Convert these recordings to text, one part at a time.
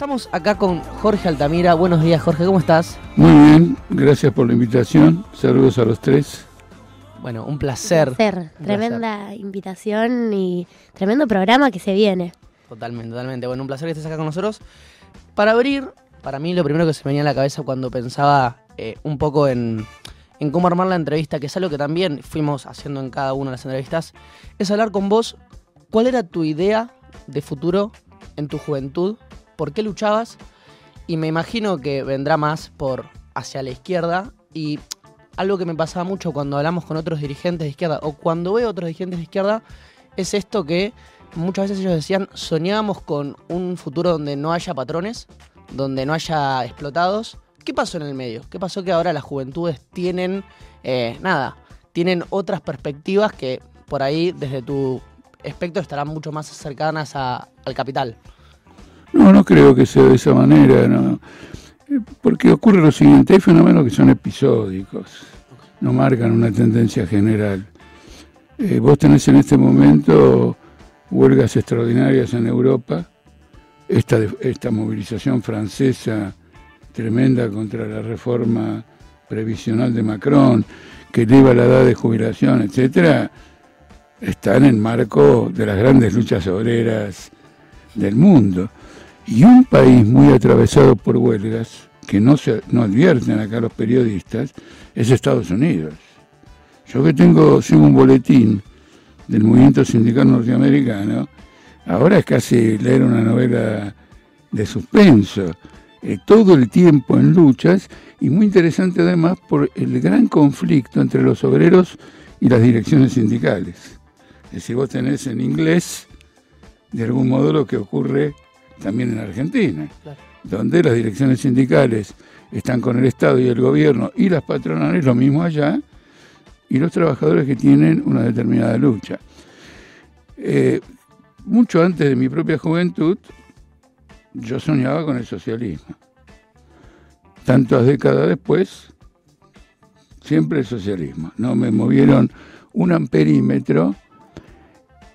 Estamos acá con Jorge Altamira. Buenos días, Jorge, ¿cómo estás? Muy bien, gracias por la invitación. Saludos a los tres. Bueno, un placer. Un placer. Tremenda invitación y tremendo programa que se viene. Totalmente, totalmente. Bueno, un placer que estés acá con nosotros. Para abrir, para mí lo primero que se me venía a la cabeza cuando pensaba eh, un poco en, en cómo armar la entrevista, que es algo que también fuimos haciendo en cada una de las entrevistas, es hablar con vos cuál era tu idea de futuro en tu juventud, por qué luchabas, y me imagino que vendrá más por hacia la izquierda y algo que me pasaba mucho cuando hablamos con otros dirigentes de izquierda o cuando veo otros dirigentes de izquierda es esto que muchas veces ellos decían, soñábamos con un futuro donde no haya patrones, donde no haya explotados. ¿Qué pasó en el medio? ¿Qué pasó que ahora las juventudes tienen, eh, nada, tienen otras perspectivas que por ahí desde tu espectro estarán mucho más cercanas al capital? No, no creo que sea de esa manera, no. Porque ocurre lo siguiente, hay fenómenos que son episódicos, no marcan una tendencia general. Eh, vos tenés en este momento huelgas extraordinarias en Europa, esta, esta movilización francesa tremenda contra la reforma previsional de Macron, que eleva la edad de jubilación, etcétera, están en marco de las grandes luchas obreras del mundo. Y un país muy atravesado por huelgas, que no, se, no advierten acá los periodistas, es Estados Unidos. Yo que tengo, sigo un boletín del movimiento sindical norteamericano, ahora es casi leer una novela de suspenso, eh, todo el tiempo en luchas y muy interesante además por el gran conflicto entre los obreros y las direcciones sindicales. Es decir, vos tenés en inglés, de algún modo, lo que ocurre también en Argentina, donde las direcciones sindicales están con el Estado y el gobierno y las patronales, lo mismo allá, y los trabajadores que tienen una determinada lucha. Eh, mucho antes de mi propia juventud, yo soñaba con el socialismo. Tantas décadas después, siempre el socialismo. No me movieron un amperímetro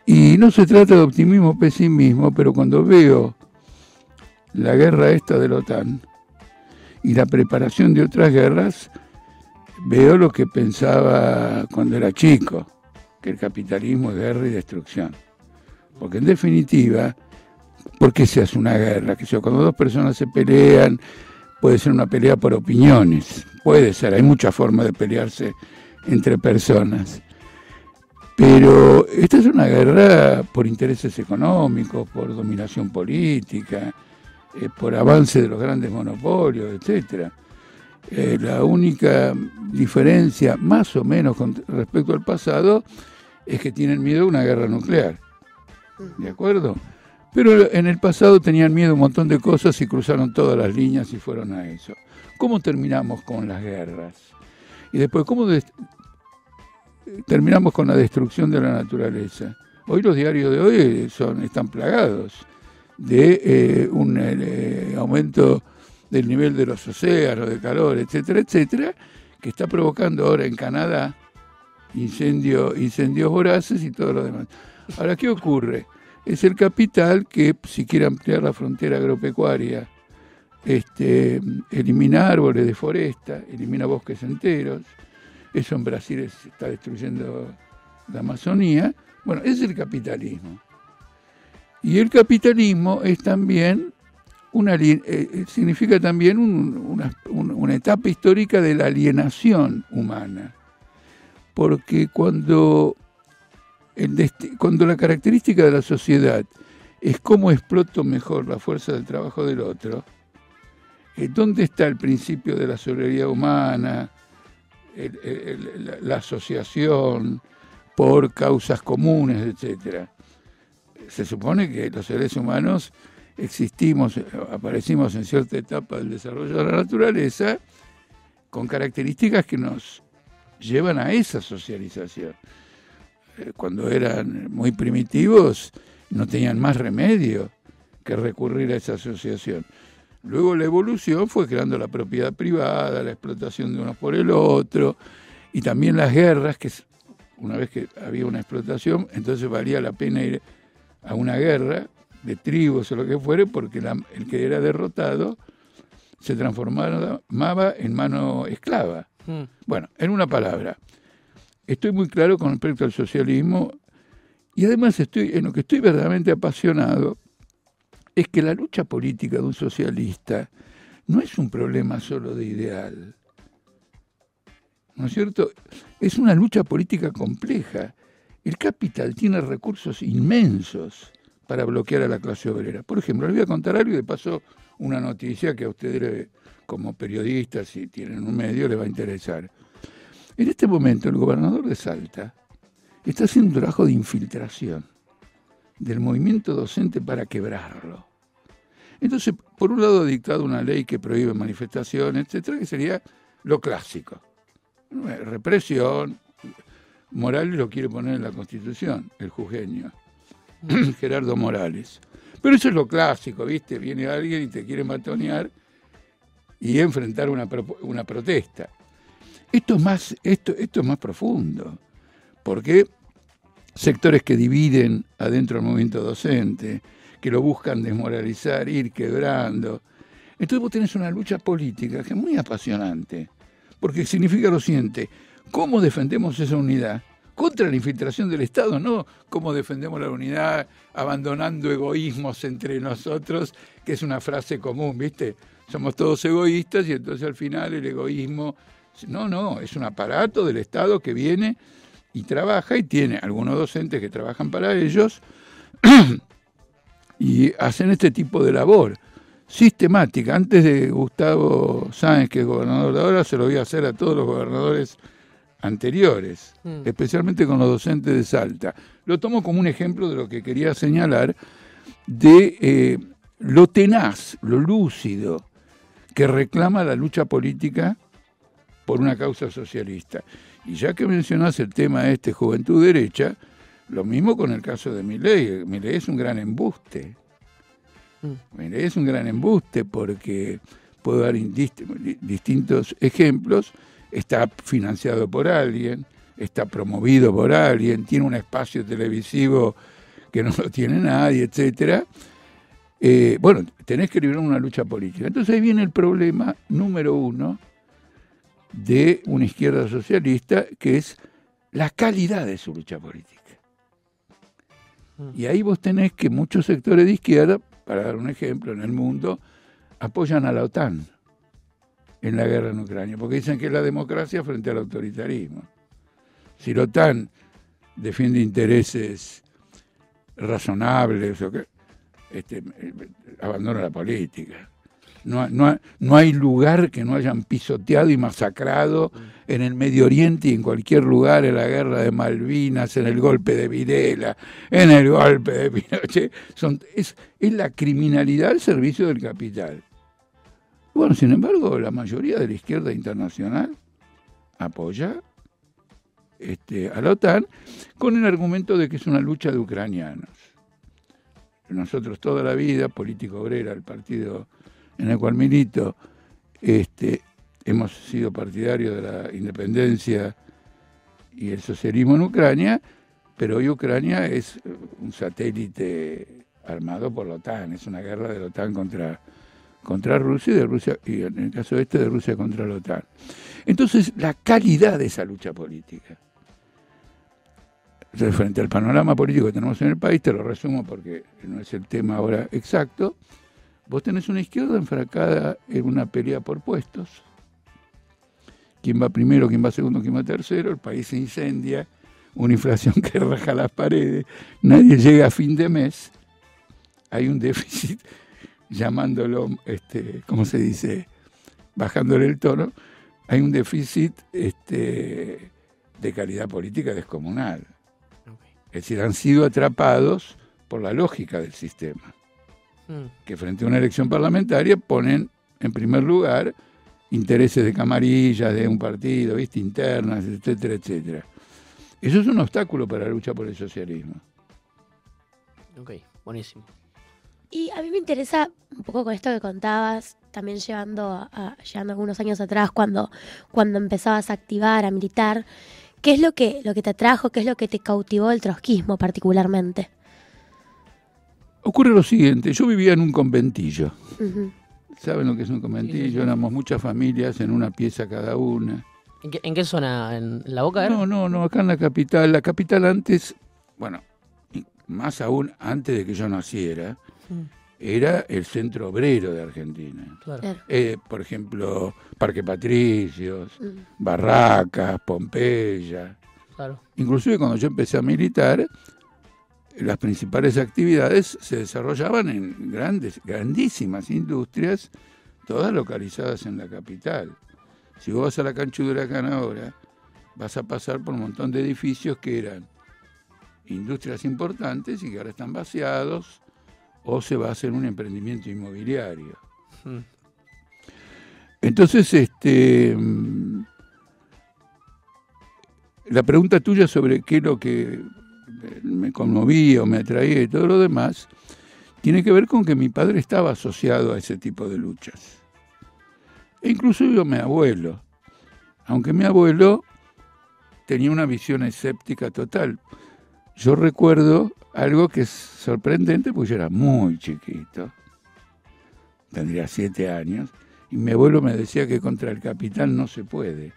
y no se trata de optimismo o pesimismo, pero cuando veo la guerra esta de la OTAN y la preparación de otras guerras, veo lo que pensaba cuando era chico, que el capitalismo es guerra y destrucción. Porque en definitiva, ¿por qué se hace una guerra? Que cuando dos personas se pelean, puede ser una pelea por opiniones, puede ser, hay muchas formas de pelearse entre personas. Pero esta es una guerra por intereses económicos, por dominación política, eh, por avance de los grandes monopolios, etcétera. Eh, la única diferencia, más o menos con respecto al pasado, es que tienen miedo a una guerra nuclear. ¿De acuerdo? Pero en el pasado tenían miedo a un montón de cosas y cruzaron todas las líneas y fueron a eso. ¿Cómo terminamos con las guerras? Y después, ¿cómo terminamos con la destrucción de la naturaleza? Hoy los diarios de hoy son, están plagados de eh, un eh, aumento del nivel de los océanos, de calor, etcétera, etcétera, que está provocando ahora en Canadá incendio, incendios voraces y todo lo demás. Ahora, ¿qué ocurre? Es el capital que, si quiere ampliar la frontera agropecuaria, este, elimina árboles de foresta, elimina bosques enteros, eso en Brasil está destruyendo la Amazonía. Bueno, es el capitalismo. Y el capitalismo es también una, eh, eh, significa también una, etapa histórica de la alienación humana. Porque cuando, el cuando la característica de la sociedad es cómo exploto mejor la fuerza del trabajo del otro, eh, ¿dónde está el principio de la solidaridad humana, la, asociación por causas comunes, etcétera? Se supone que los seres humanos existimos, aparecimos en cierta etapa del desarrollo de la naturaleza con características que nos llevan a esa socialización. Eh, cuando eran muy primitivos no tenían más remedio que recurrir a esa asociación. Luego la evolución fue creando la propiedad privada, la explotación de unos por el otro, y también las guerras, que una vez que había una explotación, entonces valía la pena ir a una guerra de tribus o lo que fuere, porque el que era derrotado se transformaba en mano esclava. Hmm. Bueno, en una palabra, estoy muy claro con respecto al socialismo y además estoy en lo que estoy verdaderamente apasionado es que la lucha política de un socialista no es un problema solo de ideal. ¿No es cierto? Es una lucha política compleja. El capital tiene recursos inmensos para bloquear a la clase obrera. Por ejemplo, les voy a contar algo y de paso una noticia que a ustedes como periodistas, si tienen un medio, les va a interesar. En este momento el gobernador de Salta está haciendo un trabajo de infiltración del movimiento docente para quebrarlo. Entonces, por un lado ha dictado una ley que prohíbe manifestaciones, etcétera, que sería lo clásico. Represión, Morales lo quiere poner en la Constitución, el jujeño, Gerardo Morales. Pero eso es lo clásico, ¿viste? Viene alguien y te quiere matonear y enfrentar una, una protesta. Esto es, más, esto, esto es más profundo, porque sectores que dividen adentro del movimiento docente, que lo buscan desmoralizar, ir quebrando. Entonces vos tenés una lucha política que es muy apasionante, porque significa lo siguiente, ¿cómo defendemos esa unidad? Contra la infiltración del Estado, no cómo defendemos la unidad abandonando egoísmos entre nosotros, que es una frase común, ¿viste? Somos todos egoístas y entonces al final el egoísmo... No, no, es un aparato del Estado que viene y trabaja y tiene algunos docentes que trabajan para ellos y hacen este tipo de labor sistemática. Antes de Gustavo Sáenz, que es gobernador de ahora, se lo voy a hacer a todos los gobernadores anteriores, mm. especialmente con los docentes de Salta. Lo tomo como un ejemplo de lo que quería señalar, de eh, lo tenaz, lo lúcido que reclama la lucha política por una causa socialista. Y ya que mencionas el tema este, juventud derecha, lo mismo con el caso de Milei. Milei es un gran embuste. Mm. Milei es un gran embuste porque puedo dar distintos ejemplos. Está financiado por alguien, está promovido por alguien, tiene un espacio televisivo que no lo tiene nadie, etcétera. Eh, bueno, tenés que librar una lucha política. Entonces ahí viene el problema número uno de una izquierda socialista, que es la calidad de su lucha política. Y ahí vos tenés que muchos sectores de izquierda, para dar un ejemplo, en el mundo, apoyan a la OTAN en la guerra en Ucrania, porque dicen que es la democracia frente al autoritarismo. Si la OTAN defiende intereses razonables, este, abandona la política. No, no, hay lugar que no hayan pisoteado y masacrado en el Medio Oriente y en cualquier lugar, en la guerra de Malvinas, en el golpe de Videla, en el golpe de Pinochet. Son, es, es la criminalidad al servicio del capital. Bueno, sin embargo, la mayoría de la izquierda internacional apoya este, a la OTAN con el argumento de que es una lucha de ucranianos. Nosotros toda la vida, político obrera, el partido en el cual milito, este, hemos sido partidarios de la independencia y el socialismo en Ucrania, pero hoy Ucrania es un satélite armado por la OTAN, es una guerra de la OTAN contra, contra Rusia y de Rusia, y en el caso este de Rusia contra la OTAN. Entonces, la calidad de esa lucha política. Frente al panorama político que tenemos en el país, te lo resumo porque no es el tema ahora exacto, Vos tenés una izquierda enfracada en una pelea por puestos. ¿Quién va primero, quién va segundo, quién va tercero? El país se incendia, una inflación que raja las paredes, nadie llega a fin de mes. Hay un déficit, llamándolo, este, ¿cómo se dice? Bajándole el tono. Hay un déficit este, de calidad política descomunal. Es decir, han sido atrapados por la lógica del sistema que frente a una elección parlamentaria ponen en primer lugar intereses de camarillas de un partido, ¿viste? internas, etcétera, etcétera. Eso es un obstáculo para la lucha por el socialismo. Ok, buenísimo. Y a mí me interesa un poco con esto que contabas, también llevando, a, llevando algunos años atrás, cuando, cuando empezabas a activar, a militar, ¿qué es lo que, lo que te atrajo, qué es lo que te cautivó el trotskismo particularmente? ocurre lo siguiente, yo vivía en un conventillo. ¿Saben lo que es un conventillo? Éramos muchas familias en una pieza cada una. ¿En qué, en qué zona? ¿En la boca? era? No, no, no, acá en la capital. La capital antes, bueno, y más aún antes de que yo naciera, Mm, era el centro obrero de Argentina. claro. Eh, por ejemplo, Parque Patricios, Mm. Barracas, Pompeya. claro. Inclusive cuando yo empecé a militar, las principales actividades se desarrollaban en grandes, grandísimas industrias, todas localizadas en la capital. Si vos vas a la cancha de Huracán ahora, vas a pasar por un montón de edificios que eran industrias importantes y que ahora están vaciados o se va a hacer un emprendimiento inmobiliario. Mm, Entonces, este, mm, la pregunta tuya sobre qué es lo que me conmovía o me atraía y todo lo demás, tiene que ver con que mi padre estaba asociado a ese tipo de luchas. E incluso yo, mi abuelo, aunque mi abuelo tenía una visión escéptica total. Yo recuerdo algo que es sorprendente, porque yo era muy chiquito, tendría siete años, y mi abuelo me decía que contra el capital no se puede.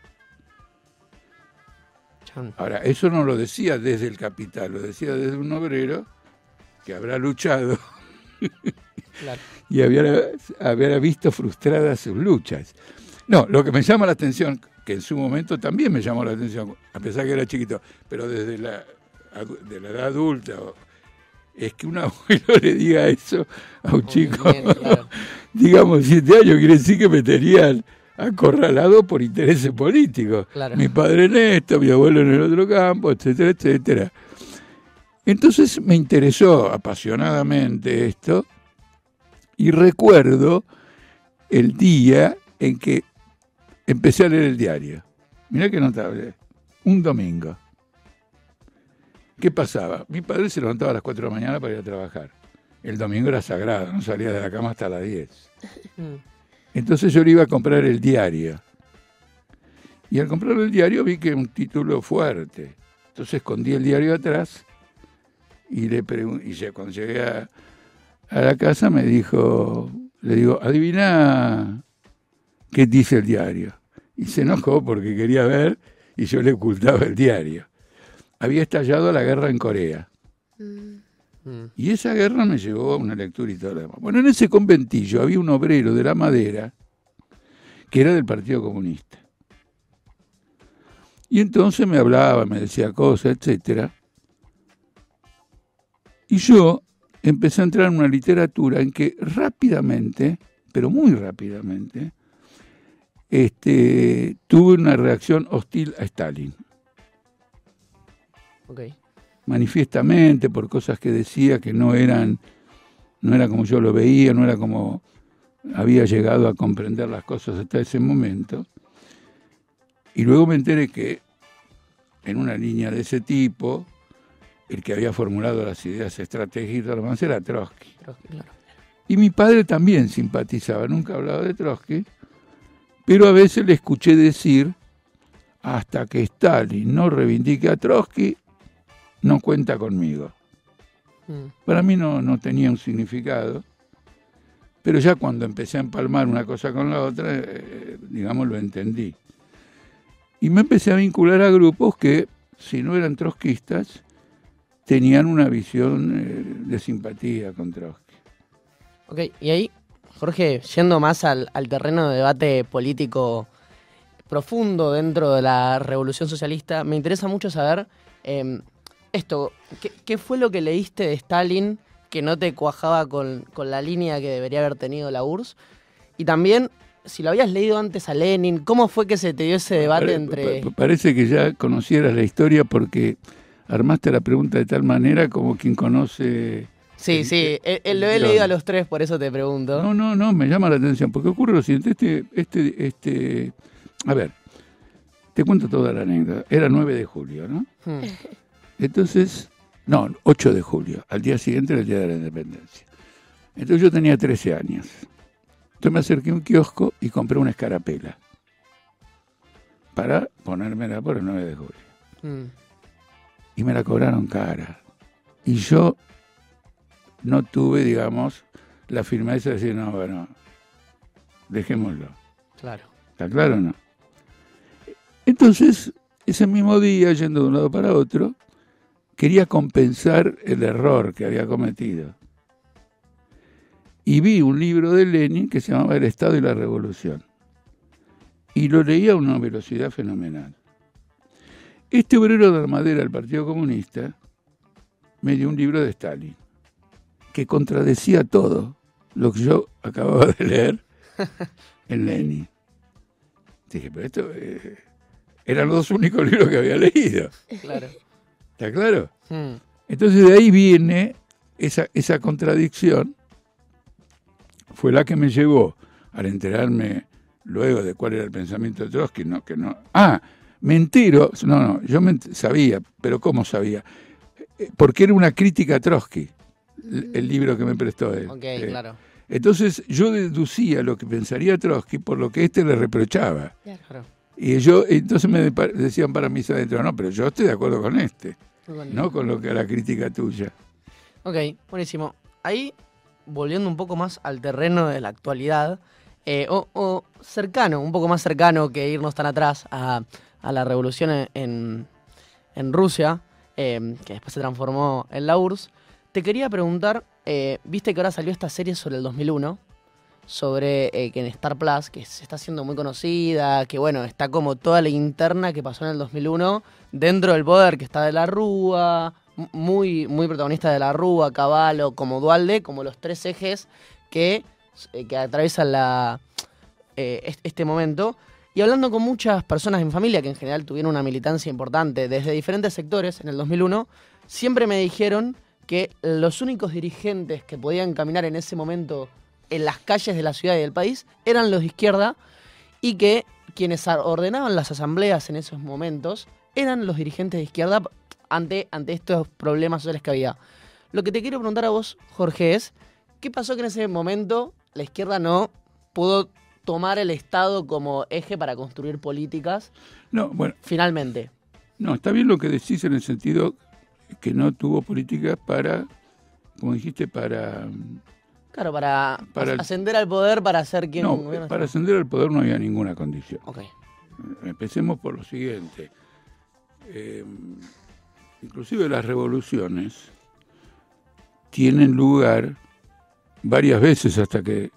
Ahora, eso no lo decía desde el capital, lo decía desde un obrero que habrá luchado Claro. y habrá, habrá visto frustradas sus luchas. No, lo que me llama la atención, que en su momento también me llamó la atención, a pesar que era chiquito, pero desde la, de la edad adulta, es que un abuelo le diga eso a un chico, Bien, claro. digamos, siete años, quiere decir que me tenían acorralado por intereses políticos. Claro. Mi padre en esto, mi abuelo en el otro campo, etcétera, etcétera. Entonces me interesó apasionadamente esto y recuerdo el día en que empecé a leer el diario. Mirá qué notable. Un domingo. ¿Qué pasaba? Mi padre se levantaba a las 4 de la mañana para ir a trabajar. El domingo era sagrado, no salía de la cama hasta las 10. Mm, Entonces yo le iba a comprar el diario. Y al comprar el diario vi que un título fuerte. Entonces escondí el diario atrás y le y ya cuando llegué a, a la casa me dijo, le digo, adivina qué dice el diario. Y se enojó porque quería ver y yo le ocultaba el diario. Había estallado la guerra en Corea. Mm. mm, Y esa guerra me llevó a una lectura y todo lo demás. Bueno, en ese conventillo había un obrero de la madera que era del Partido Comunista. Y entonces me hablaba, me decía cosas, etcétera. Y yo empecé a entrar en una literatura en que rápidamente, pero muy rápidamente, este, tuve una reacción hostil a Stalin ok. manifiestamente por cosas que decía que no eran no era como yo lo veía, no era como había llegado a comprender las cosas hasta ese momento. Y luego me enteré que en una línea de ese tipo, el que había formulado las ideas estratégicas demás era Trotsky. Claro. Y mi padre también simpatizaba, nunca hablaba de Trotsky, pero a veces le escuché decir, hasta que Stalin no reivindique a Trotsky, no cuenta conmigo. Mm, Para mí no, no tenía un significado, pero ya cuando empecé a empalmar una cosa con la otra, eh, digamos, lo entendí. Y me empecé a vincular a grupos que, si no eran trotskistas, tenían una visión eh, de simpatía con Trotsky. Ok, y ahí, Jorge, yendo más al, al terreno de debate político profundo dentro de la revolución socialista, me interesa mucho saber eh, esto, ¿qué, qué fue lo que leíste de Stalin que no te cuajaba con, con la línea que debería haber tenido la URSS? Y también, si lo habías leído antes a Lenin, ¿cómo fue que se te dio ese debate Pare- entre... pa- parece que ya conocieras la historia porque armaste la pregunta de tal manera como quien conoce... Sí, sí, eh, eh, lo he leído a los tres, por eso te pregunto. No, no, no, me llama la atención, porque ocurre lo siguiente, este, este, este, a ver, te cuento toda la anécdota, era 9 de julio, ¿no? Hmm, Entonces, no, 8 de julio, al día siguiente era el Día de la Independencia. Entonces yo tenía 13 años. Entonces me acerqué a un kiosco y compré una escarapela para ponérmela por el 9 de julio. hmm, y me la cobraron cara. Y yo no tuve, digamos, la firmeza de decir, no, bueno, dejémoslo. Claro. ¿Está claro o no? Entonces, ese mismo día, yendo de un lado para otro, quería compensar el error que había cometido. Y vi un libro de Lenin que se llamaba El Estado y la Revolución. Y lo leía a una velocidad fenomenal. Este obrero de armadera del Partido Comunista me dio un libro de Stalin que contradecía todo lo que yo acababa de leer en Lenin. Dije, pero esto eh, eran los dos únicos libros que había leído. Claro. ¿Está claro? Hmm. Entonces de ahí viene esa, esa contradicción, fue la que me llevó al enterarme luego de cuál era el pensamiento de Trotsky, no, que no. Ah, me entero, no, no, yo me sabía, pero ¿cómo sabía? Eh, Porque era una crítica a Trotsky, el, el libro que me prestó él. Ok, Eh, claro. Entonces yo deducía lo que pensaría Trotsky por lo que éste le reprochaba. claro. Y yo, entonces me decían para mí adentro, no, pero yo estoy de acuerdo con este, no con lo que la crítica tuya. Ok, buenísimo. Ahí, volviendo un poco más al terreno de la actualidad, eh, o, o cercano, un poco más cercano que irnos tan atrás a, a la revolución en, en- Rusia, eh, que después se transformó en la URSS, te quería preguntar, eh, viste que ahora salió esta serie sobre el 2001, sobre eh, que en Star Plus, que se está haciendo muy conocida, que bueno, está como toda la interna que pasó en el 2001 dentro del poder, que está de la Rúa, muy, muy protagonista de la Rúa, Caballo, como Dualde, como los tres ejes que, eh, que atraviesan la, eh, est- este momento. Y hablando con muchas personas en familia que en general tuvieron una militancia importante desde diferentes sectores en el 2001, siempre me dijeron que los únicos dirigentes que podían caminar en ese momento en las calles de la ciudad y del país eran los de izquierda y que quienes ordenaban las asambleas en esos momentos eran los dirigentes de izquierda ante, ante estos problemas sociales que había. Lo que te quiero preguntar a vos, Jorge, es ¿qué pasó que en ese momento la izquierda no pudo tomar el Estado como eje para construir políticas No, bueno, finalmente? no, está bien lo que decís en el sentido que no tuvo políticas para, como dijiste, para... Claro, para, Para el- ascender al poder, para ser quien No, para ascender al poder no había ninguna condición. Ok, Empecemos por lo siguiente. Eh, inclusive las revoluciones tienen lugar varias veces hasta que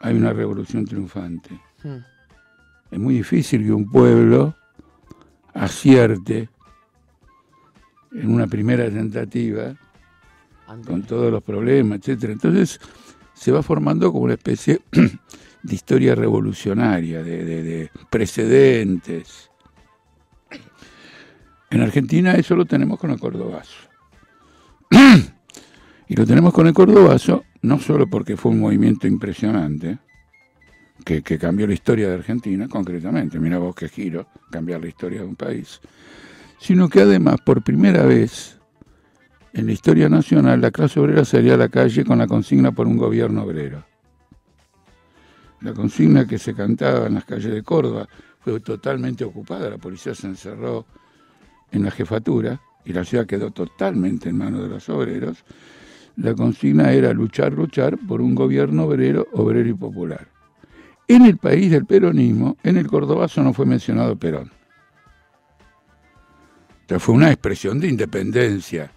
hay una revolución triunfante. Hmm. Es muy difícil que un pueblo acierte en una primera tentativa con todos los problemas, etcétera. Entonces se va formando como una especie de historia revolucionaria, de, de- de precedentes. En Argentina eso lo tenemos con el cordobazo. y lo tenemos con el cordobazo no solo porque fue un movimiento impresionante, que, que cambió la historia de Argentina, concretamente, mira vos qué giro, cambiar la historia de un país, sino que además, por primera vez, en la historia nacional, la clase obrera salía a la calle con la consigna por un gobierno obrero. La consigna que se cantaba en las calles de Córdoba fue totalmente ocupada, la policía se encerró en la jefatura y la ciudad quedó totalmente en manos de los obreros. La consigna era luchar, luchar por un gobierno obrero, obrero y popular. En el país del peronismo, en el cordobazo no fue mencionado Perón. O sea, fue una expresión de independencia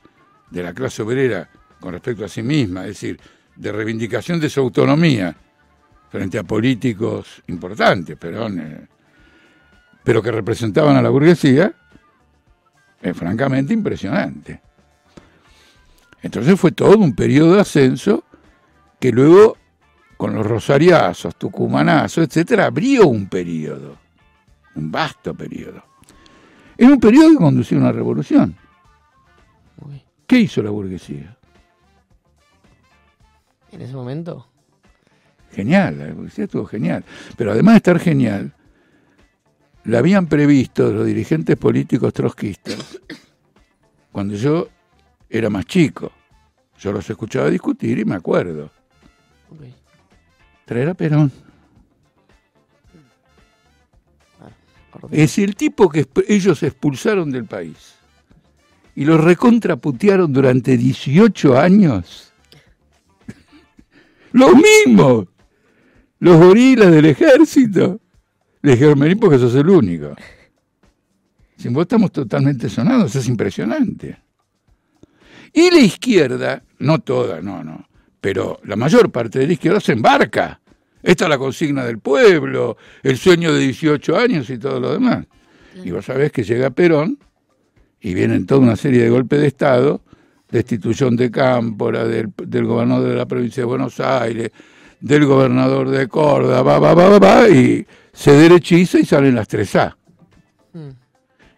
de la clase obrera con respecto a sí misma, es decir, de reivindicación de su autonomía frente a políticos importantes, Perón, eh, pero que representaban a la burguesía, es francamente impresionante. Entonces fue todo un periodo de ascenso que luego, con los rosariazos, tucumanazos, etcétera, abrió un periodo, un vasto periodo. Era un periodo que conducía a una revolución. ¿Qué hizo la burguesía? en ese momento. Genial, la burguesía estuvo genial. Pero además de estar genial, la habían previsto los dirigentes políticos trotskistas cuando yo era más chico. Yo los escuchaba discutir y me acuerdo. Ok. Traer a Perón. Perdón. Es el tipo que ellos expulsaron del país y los recontraputearon durante 18 años. Los mismos. Los gorilas del ejército. Le dijeron, vení porque sos el único. Sin vos estamos totalmente sonados, es impresionante. Y la izquierda, no toda, no, no, pero la mayor parte de la izquierda se embarca. Esta es la consigna del pueblo, el sueño de 18 años y todo lo demás. Y vos sabés que llega Perón y vienen toda una serie de golpes de Estado, destitución de Cámpora, del, del gobernador de la provincia de Buenos Aires, del gobernador de Córdoba, va, va, va, va, y se derechiza y salen las 3A. Mm.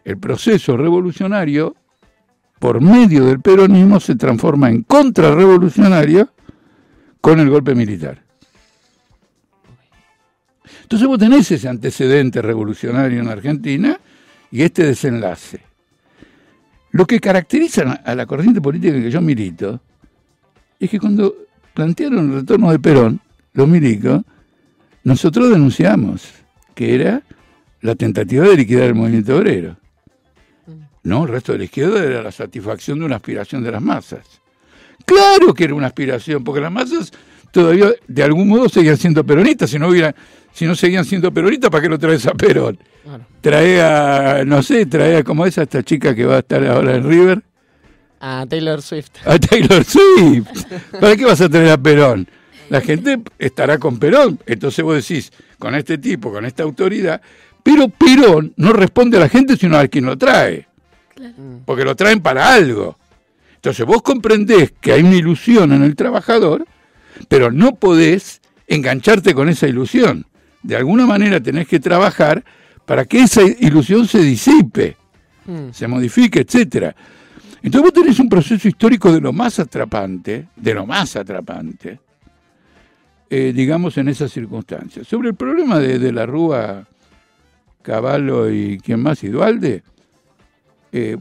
El proceso revolucionario, por medio del peronismo, se transforma en contrarrevolucionario con el golpe militar. Entonces vos tenés ese antecedente revolucionario en Argentina y este desenlace. Lo que caracteriza a la corriente política en que yo milito es que cuando plantearon el retorno de Perón, los milicos, nosotros denunciamos que era la tentativa de liquidar el movimiento obrero. No, el resto de la izquierda era la satisfacción de una aspiración de las masas. Claro que era una aspiración, porque las masas todavía de algún modo seguían siendo peronistas, si no hubiera, si no seguían siendo peronistas, ¿para qué lo traes a Perón? Trae a, no sé, trae a, ¿cómo es esta chica que va a estar ahora en River? A Taylor Swift. A Taylor Swift. ¿Para qué vas a traer a Perón? La gente estará con Perón. Entonces vos decís, con este tipo, con esta autoridad, pero Perón no responde a la gente sino a quien lo trae. Porque lo traen para algo. Entonces vos comprendés que hay una ilusión en el trabajador, pero no podés engancharte con esa ilusión. De alguna manera tenés que trabajar para que esa ilusión se disipe, mm. se modifique, etcétera. Entonces vos tenés un proceso histórico de lo más atrapante, de lo más atrapante, eh, digamos, en esas circunstancias. Sobre el problema de, de la Rúa, Caballo y quién más, y Dualde, eh,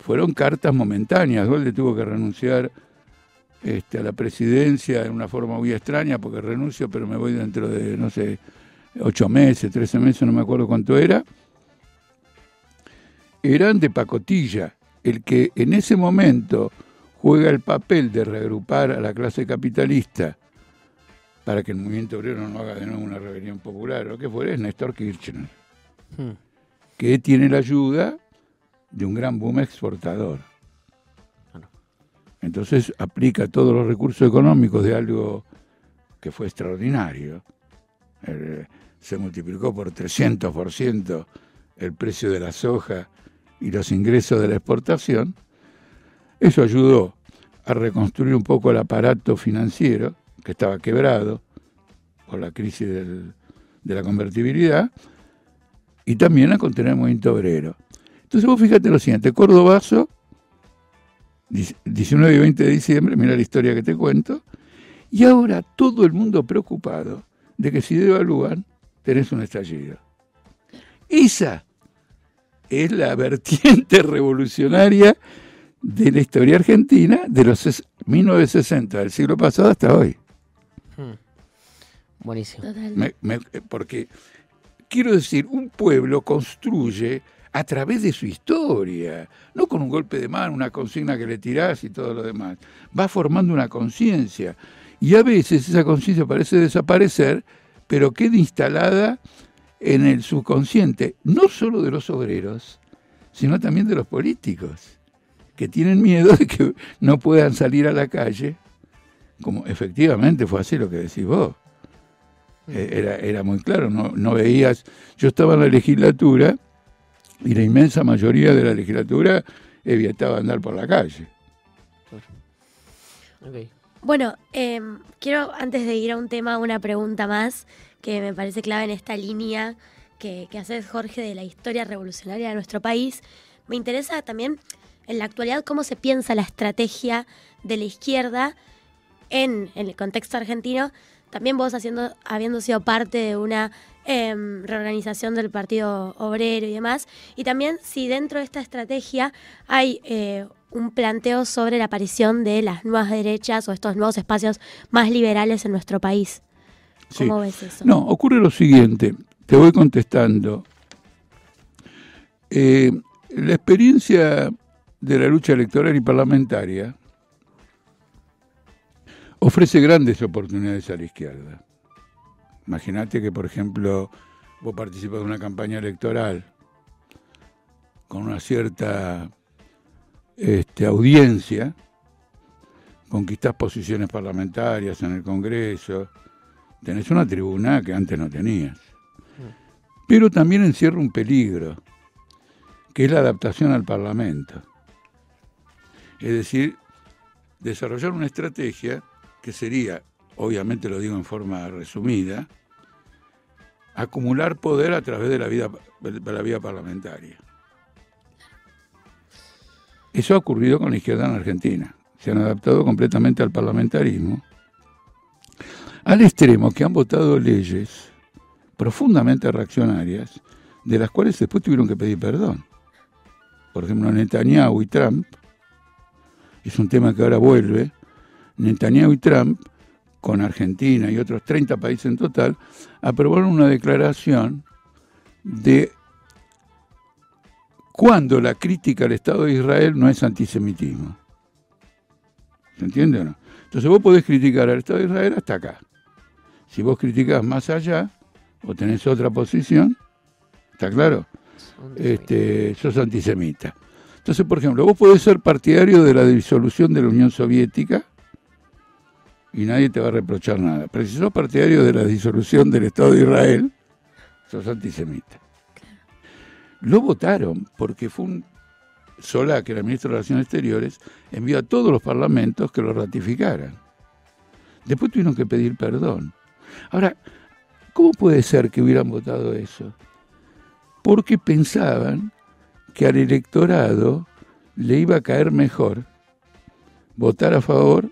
fueron cartas momentáneas. Dualde tuvo que renunciar este, a la presidencia en una forma muy extraña, porque renuncio, pero me voy dentro de, no sé, ocho meses, trece meses, no me acuerdo cuánto era. Eran de pacotilla. El que en ese momento juega el papel de reagrupar a la clase capitalista para que el movimiento obrero no haga de nuevo una rebelión popular, o lo que fuera, es Néstor Kirchner, hmm. que tiene la ayuda de un gran boom exportador. Entonces aplica todos los recursos económicos de algo que fue extraordinario. se multiplicó por 300% el precio de la soja y los ingresos de la exportación. Eso ayudó a reconstruir un poco el aparato financiero, que estaba quebrado por la crisis de la convertibilidad, y también a contener el movimiento obrero. Entonces vos fíjate lo siguiente, Cordobazo, 19 y 20 de diciembre, mira la historia que te cuento, y ahora todo el mundo preocupado de que si devalúan, tenés un estallido. Esa es la vertiente revolucionaria de la historia argentina de los 1960 del siglo pasado hasta hoy. Hmm. Buenísimo. porque quiero decir, un pueblo construye a través de su historia, no con un golpe de mano, una consigna que le tirás y todo lo demás. Va formando una conciencia y a veces esa conciencia parece desaparecer, pero queda instalada en el subconsciente, no solo de los obreros, sino también de los políticos, que tienen miedo de que no puedan salir a la calle, como efectivamente fue así lo que decís vos. Eh, era, era muy claro, no, no veías, yo estaba en la legislatura, y la inmensa mayoría de la legislatura evitaba andar por la calle. Bueno, em, quiero antes de ir a un tema, una pregunta más que me parece clave en esta línea que, que haces, Jorge, de la historia revolucionaria de nuestro país. Me interesa también en la actualidad cómo se piensa la estrategia de la izquierda en, en el contexto argentino. También vos haciendo, habiendo sido parte de una Em, reorganización del Partido Obrero y demás. Y también si dentro de esta estrategia hay eh, un planteo sobre la aparición de las nuevas derechas o estos nuevos espacios más liberales en nuestro país. ¿Cómo ves eso? No, ocurre lo siguiente, te voy contestando. Eh, la experiencia de la lucha electoral y parlamentaria ofrece grandes oportunidades a la izquierda. Imagínate que, por ejemplo, vos participas de una campaña electoral con una cierta este, audiencia, conquistás posiciones parlamentarias en el Congreso, tenés una tribuna que antes no tenías. Pero también encierra un peligro, que es la adaptación al Parlamento. Es decir, desarrollar una estrategia que sería, obviamente lo digo en forma resumida, acumular poder a través de la, vida, de la vía parlamentaria. Eso ha ocurrido con la izquierda en Argentina. Se han adaptado completamente al parlamentarismo, al extremo que han votado leyes profundamente reaccionarias, de las cuales después tuvieron que pedir perdón. Por ejemplo, Netanyahu y Trump, es un tema que ahora vuelve, Netanyahu y Trump, con Argentina y otros 30 países en total, aprobaron una declaración de cuando la crítica al Estado de Israel no es antisemitismo. ¿Se entiende o no? Entonces vos podés criticar al Estado de Israel hasta acá. Si vos criticás más allá, o tenés otra posición, ¿está claro? Este, sos antisemita. Entonces, por ejemplo, vos podés ser partidario de la disolución de la Unión Soviética y nadie te va a reprochar nada. Pero si sos partidario de la disolución del Estado de Israel, sos antisemita. Lo votaron porque fue un Solá, que era ministro de Relaciones Exteriores, envió a todos los parlamentos que lo ratificaran. Después tuvieron que pedir perdón. Ahora, ¿cómo puede ser que hubieran votado eso? Porque pensaban que al electorado le iba a caer mejor votar a favor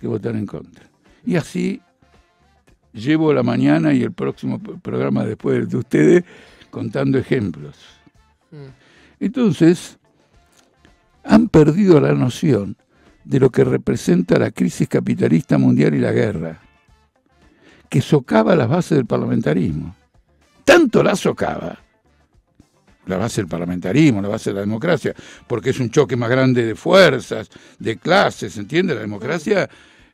que votar en contra. Y así llevo la mañana y el próximo programa después de ustedes contando ejemplos. Mm. Entonces, han perdido la noción de lo que representa la crisis capitalista mundial y la guerra, que socava las bases del parlamentarismo. Tanto la socava, la base del parlamentarismo, la base de la democracia, porque es un choque más grande de fuerzas, de clases, ¿entiende? La democracia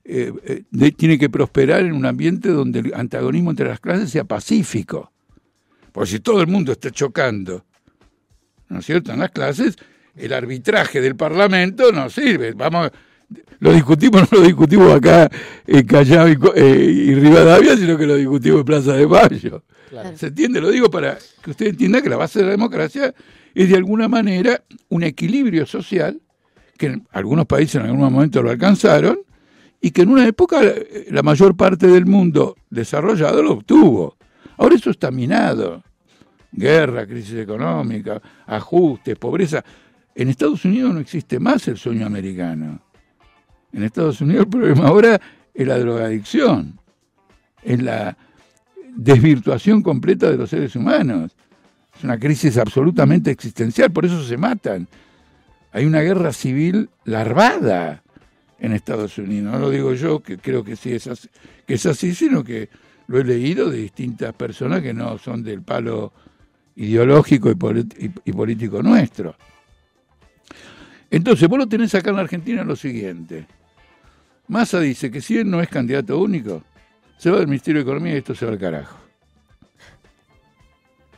eh, eh, tiene que prosperar en un ambiente donde el antagonismo entre las clases sea pacífico. Porque si todo el mundo está chocando, ¿no es cierto?, en las clases, el arbitraje del Parlamento no sirve. Vamos, lo discutimos, no lo discutimos acá en Callao y, eh, Rivadavia, sino que lo discutimos en Plaza de Mayo. ¿Se entiende? Lo digo para que usted entienda que la base de la democracia es de alguna manera un equilibrio social, que en algunos países en algún momento lo alcanzaron, y que en una época la mayor parte del mundo desarrollado lo obtuvo. Ahora eso está minado. Guerra, crisis económica, ajustes, pobreza. En Estados Unidos no existe más el sueño americano. En Estados Unidos el problema ahora es la drogadicción, es la desvirtuación completa de los seres humanos. Es una crisis absolutamente existencial, por eso se matan. Hay una guerra civil larvada en Estados Unidos. No lo digo yo, que creo que sí es así, que es así, sino que lo he leído de distintas personas que no son del palo ideológico y político nuestro. Entonces, vos lo tenés acá en Argentina lo siguiente. Massa dice que si él no es candidato único, se va del Ministerio de Economía y esto se va al carajo.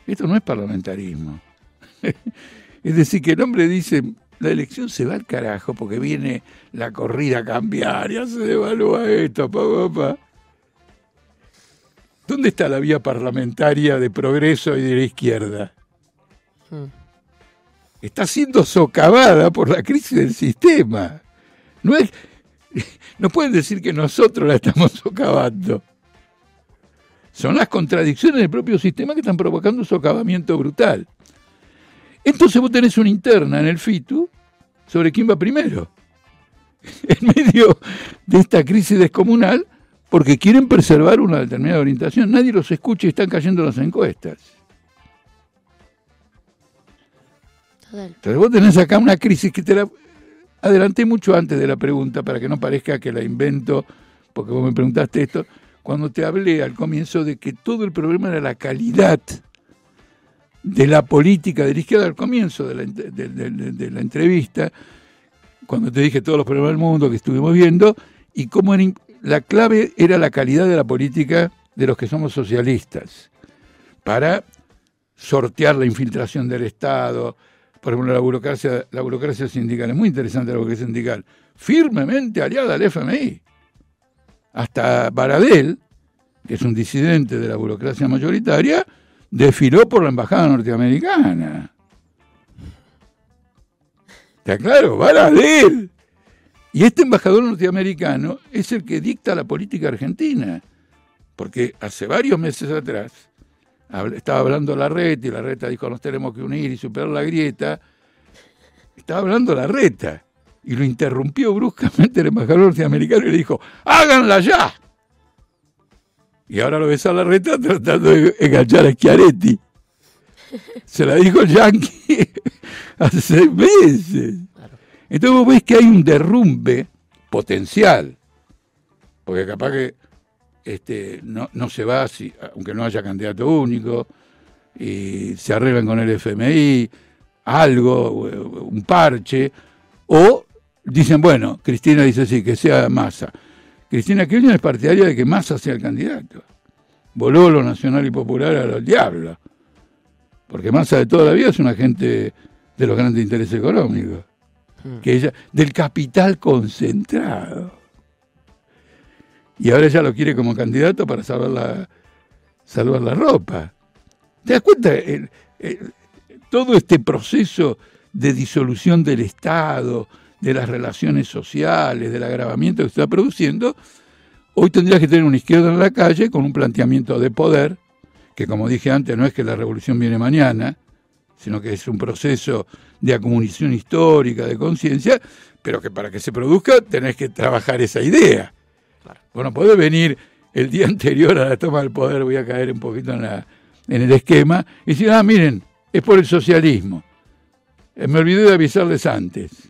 Esto no es parlamentarismo. es decir, que el hombre dice, la elección se va al carajo porque viene la corrida cambiaria, se devalúa esto, pa, pa, ¿Dónde está la vía parlamentaria de progreso y de la izquierda? Hmm está siendo socavada por la crisis del sistema. No, es, no pueden decir que nosotros la estamos socavando. Son las contradicciones del propio sistema que están provocando un socavamiento brutal. Entonces vos tenés una interna en el FITU sobre quién va primero. En medio de esta crisis descomunal, porque quieren preservar una determinada orientación. Nadie los escucha y están cayendo las encuestas. Entonces vos tenés acá una crisis que te la adelanté mucho antes de la pregunta para que no parezca que la invento, porque vos me preguntaste esto, cuando te hablé al comienzo de que todo el problema era la calidad de la política de la izquierda al comienzo de la, entrevista, cuando te dije todos los problemas del mundo que estuvimos viendo, y cómo era la clave era la calidad de la política de los que somos socialistas, para sortear la infiltración del Estado, por ejemplo, la burocracia, la burocracia sindical, es muy interesante la burocracia sindical, firmemente aliada al FMI. Hasta Baradel, que es un disidente de la burocracia mayoritaria, desfiló por la embajada norteamericana. ¿Está claro? Baradel. Y este embajador norteamericano es el que dicta la política argentina, porque hace varios meses atrás estaba hablando la reta y la reta dijo nos tenemos que unir y superar la grieta. Estaba hablando la reta y lo interrumpió bruscamente el embajador norteamericano y le dijo, háganla ya. Y ahora lo ves a la reta tratando de enganchar a Schiaretti. Se la dijo el Yankee hace seis meses. Entonces vos ves que hay un derrumbe potencial. Porque capaz que este, no, no se va, si, aunque no haya candidato único, y se arreglan con el FMI, algo, un parche, o dicen, bueno, Cristina dice sí, que sea Massa. Cristina Kirchner es partidaria de que Massa sea el candidato. Voló lo nacional y popular al diablo. Porque Massa de toda la vida es un agente de los grandes intereses económicos. Hmm. Que ella, del capital concentrado y ahora ella lo quiere como candidato para salvar la, salvar la ropa. ¿Te das cuenta? todo este proceso de disolución del Estado, de las relaciones sociales, del agravamiento que se está produciendo, hoy tendrías que tener una izquierda en la calle con un planteamiento de poder, que como dije antes, no es que la revolución viene mañana, sino que es un proceso de acumulación histórica, de conciencia, pero que para que se produzca tenés que trabajar esa idea. Bueno, puede venir el día anterior a la toma del poder, voy a caer un poquito en, la, en el esquema, y decir, ah, miren, es por el socialismo. Eh, me olvidé de avisarles antes.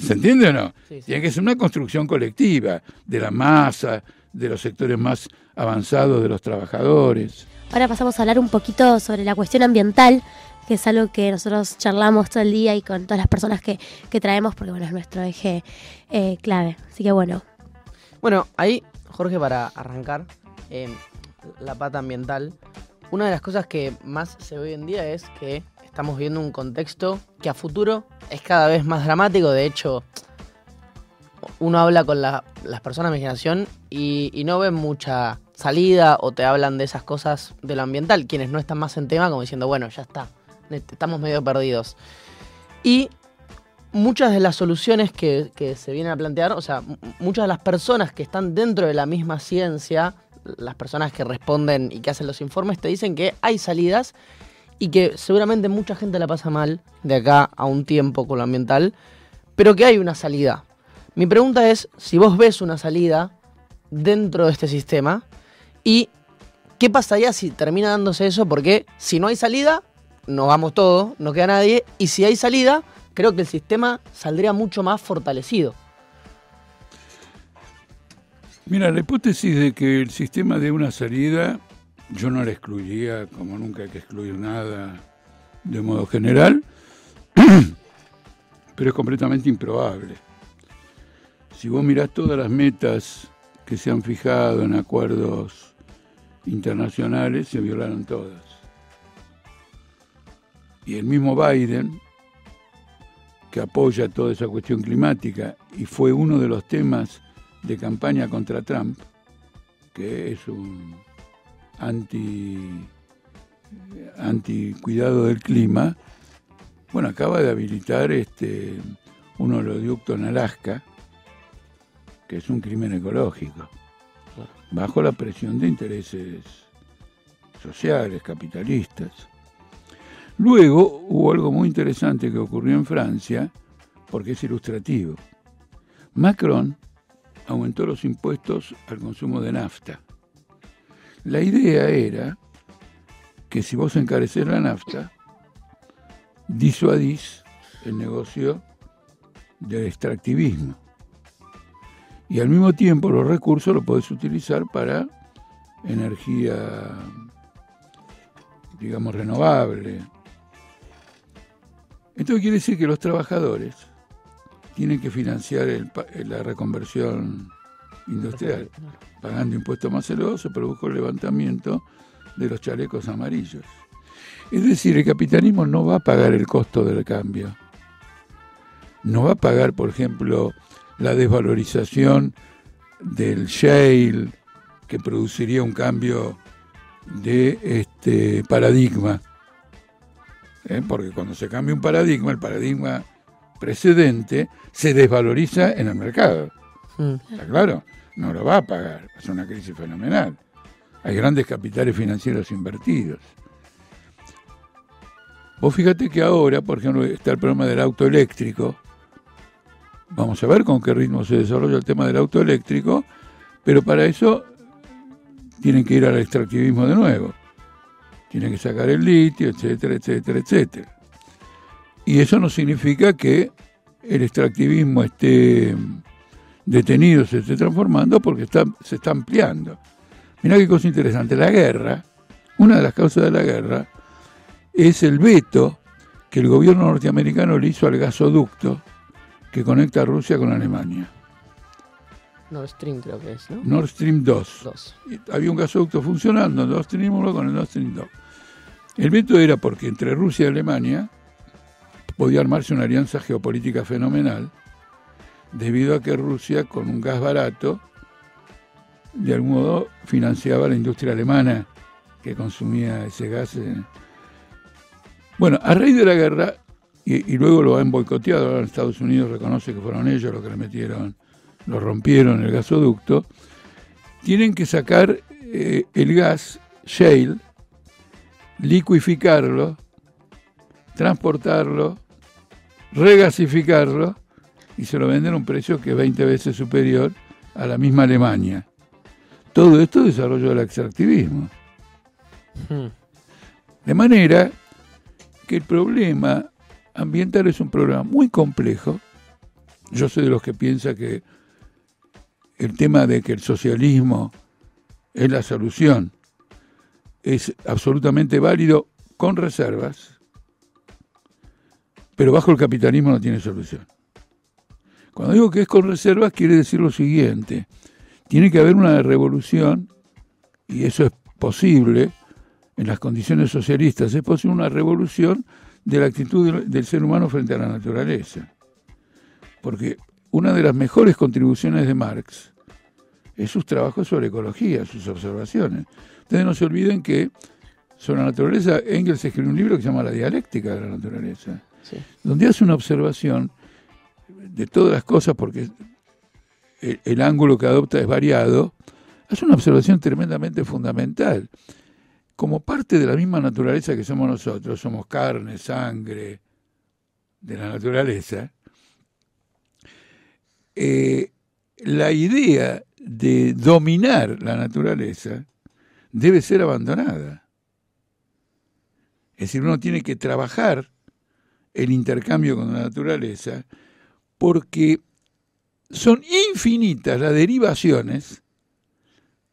¿Se entiende o no? Tiene que ser una construcción colectiva de la masa, de los sectores más avanzados de los trabajadores. Ahora pasamos a hablar un poquito sobre la cuestión ambiental, que es algo que nosotros charlamos todo el día y con todas las personas que, traemos, porque bueno, es nuestro eje eh, clave. Así que bueno, bueno, ahí, Jorge, para arrancar, em, la pata ambiental, una de las cosas que más se ve hoy en día es que estamos viendo un contexto que a futuro es cada vez más dramático. De hecho, uno habla con las personas de mi generación y, no ven mucha salida o te hablan de esas cosas de lo ambiental. Quienes no están más en tema, como diciendo, bueno, ya está, estamos medio perdidos. Y muchas de las soluciones que, se vienen a plantear, o sea, muchas de las personas que están dentro de la misma ciencia, las personas que responden y que hacen los informes, te dicen que hay salidas y que seguramente mucha gente la pasa mal de acá a un tiempo con lo ambiental, pero que hay una salida. Mi pregunta es si vos ves una salida dentro de este sistema y qué pasaría si termina dándose eso, porque si no hay salida, nos vamos todos, no queda nadie, y si hay salida, creo que el sistema saldría mucho más fortalecido. Mira, la hipótesis de que el sistema dé una salida, yo no la excluiría, como nunca hay que excluir nada de modo general, pero es completamente improbable. Si vos mirás todas las metas que se han fijado en acuerdos internacionales, se violaron todas. Y el mismo Biden, que apoya toda esa cuestión climática y fue uno de los temas de campaña contra Trump, que es un anti, anti cuidado del clima, bueno, acaba de habilitar este, un oleoducto en Alaska, que es un crimen ecológico, bajo la presión de intereses sociales, capitalistas. Luego hubo algo muy interesante que ocurrió en Francia, porque es ilustrativo. Macron aumentó los impuestos al consumo de nafta. La idea era que si vos encareces la nafta, disuadís el negocio del extractivismo. Y al mismo tiempo los recursos los podés utilizar para energía, digamos, renovable, esto quiere decir que los trabajadores tienen que financiar la reconversión industrial. Pagando impuestos más elevados se produjo el levantamiento de los chalecos amarillos. Es decir, el capitalismo no va a pagar el costo del cambio. No va a pagar, por ejemplo, la desvalorización del shale, que produciría un cambio de este paradigma. ¿Eh? Porque cuando se cambia un paradigma, el paradigma precedente se desvaloriza en el mercado. Mm. ¿Está claro? No lo va a pagar. Es una crisis fenomenal. Hay grandes capitales financieros invertidos. Vos fíjate que ahora, por ejemplo, está el problema del auto eléctrico. Vamos a ver con qué ritmo se desarrolla el tema del auto eléctrico, pero para eso tienen que ir al extractivismo de nuevo. Tienen que sacar el litio, etcétera, etcétera, etcétera. Y eso no significa que el extractivismo esté detenido, se esté transformando, porque está, se está ampliando. Mirá qué cosa interesante. La guerra, una de las causas de la guerra, es el veto que el gobierno norteamericano le hizo al gasoducto que conecta a Rusia con Alemania. Nord Stream creo que es, ¿no? Nord Stream 2. Había un gasoducto funcionando, Nord Stream 1 con el Nord Stream 2. El veto era porque entre Rusia y Alemania podía armarse una alianza geopolítica fenomenal, debido a que Rusia, con un gas barato, de algún modo financiaba la industria alemana que consumía ese gas. Bueno, a raíz de la guerra, y, luego lo han boicoteado, ahora Estados Unidos reconoce que fueron ellos los que le metieron, lo rompieron el gasoducto, tienen que sacar eh, el gas shale, liquificarlo, transportarlo regasificarlo y se lo venden a un precio que es 20 veces superior a la misma Alemania. Todo esto es desarrollo del extractivismo. Hmm. De manera que el problema ambiental es un problema muy complejo. Yo soy de los que piensa que el tema de que el socialismo es la solución es absolutamente válido con reservas pero bajo el capitalismo no tiene solución. Cuando digo que es con reservas, quiere decir lo siguiente. Tiene que haber una revolución, y eso es posible, en las condiciones socialistas, es posible una revolución de la actitud del ser humano frente a la naturaleza. Porque una de las mejores contribuciones de Marx es sus trabajos sobre ecología, sus observaciones. Ustedes no se olviden que sobre la naturaleza Engels escribió un libro que se llama La dialéctica de la naturaleza donde hace una observación de todas las cosas, porque el, ángulo que adopta es variado, hace una observación tremendamente fundamental. Como parte de la misma naturaleza que somos nosotros, somos carne, sangre de la naturaleza, eh, la idea de dominar la naturaleza debe ser abandonada. Es decir, uno tiene que trabajar el intercambio con la naturaleza, porque son infinitas las derivaciones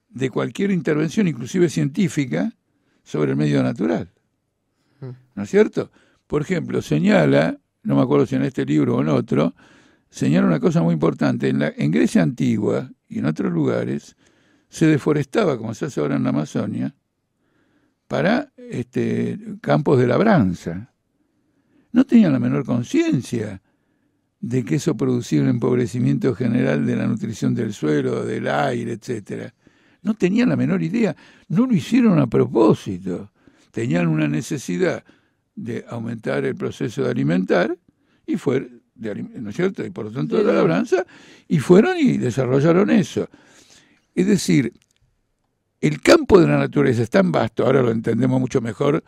de cualquier intervención, inclusive científica, sobre el medio natural. Mm. ¿No es cierto? Por ejemplo, señala, no me acuerdo si en este libro o en otro, señala una cosa muy importante. En, la, en Grecia antigua y en otros lugares se deforestaba, como se hace ahora en la Amazonia, para este, campos de labranza no tenían la menor conciencia de que eso producía un empobrecimiento general de la nutrición del suelo, del aire, etcétera. No tenían la menor idea, no lo hicieron a propósito. Tenían una necesidad de aumentar el proceso de alimentar y fue, ¿no es cierto? Y por lo tanto de la labranza, y fueron y desarrollaron eso. Es decir, el campo de la naturaleza es tan vasto, ahora lo entendemos mucho mejor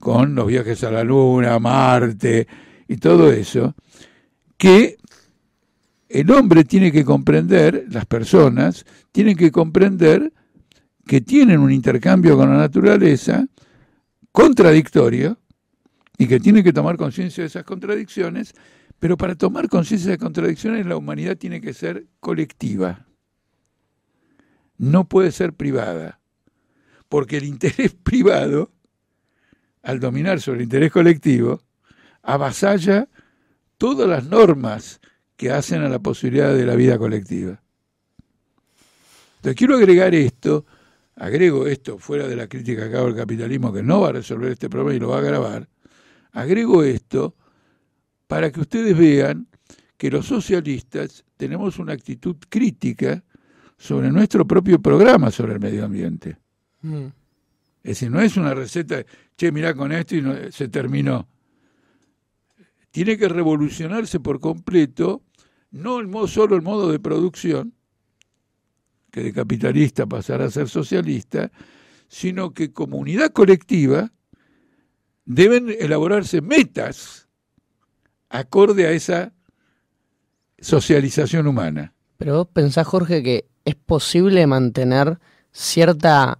con los viajes a la Luna, a Marte y todo eso, que el hombre tiene que comprender, las personas tienen que comprender que tienen un intercambio con la naturaleza contradictorio y que tienen que tomar conciencia de esas contradicciones, pero para tomar conciencia de esas contradicciones la humanidad tiene que ser colectiva, no puede ser privada, porque el interés privado al dominar sobre el interés colectivo, avasalla todas las normas que hacen a la posibilidad de la vida colectiva. Entonces quiero agregar esto, agrego esto fuera de la crítica que hago al capitalismo, que no va a resolver este problema y lo va a agravar, agrego esto para que ustedes vean que los socialistas tenemos una actitud crítica sobre nuestro propio programa sobre el medio ambiente. Mm. Es decir, no es una receta, che, mirá con esto y se terminó. Tiene que revolucionarse por completo, no solo el modo de producción, que de capitalista pasará a ser socialista, sino que como unidad colectiva deben elaborarse metas acorde a esa socialización humana. Pero vos pensás, Jorge, que es posible mantener cierta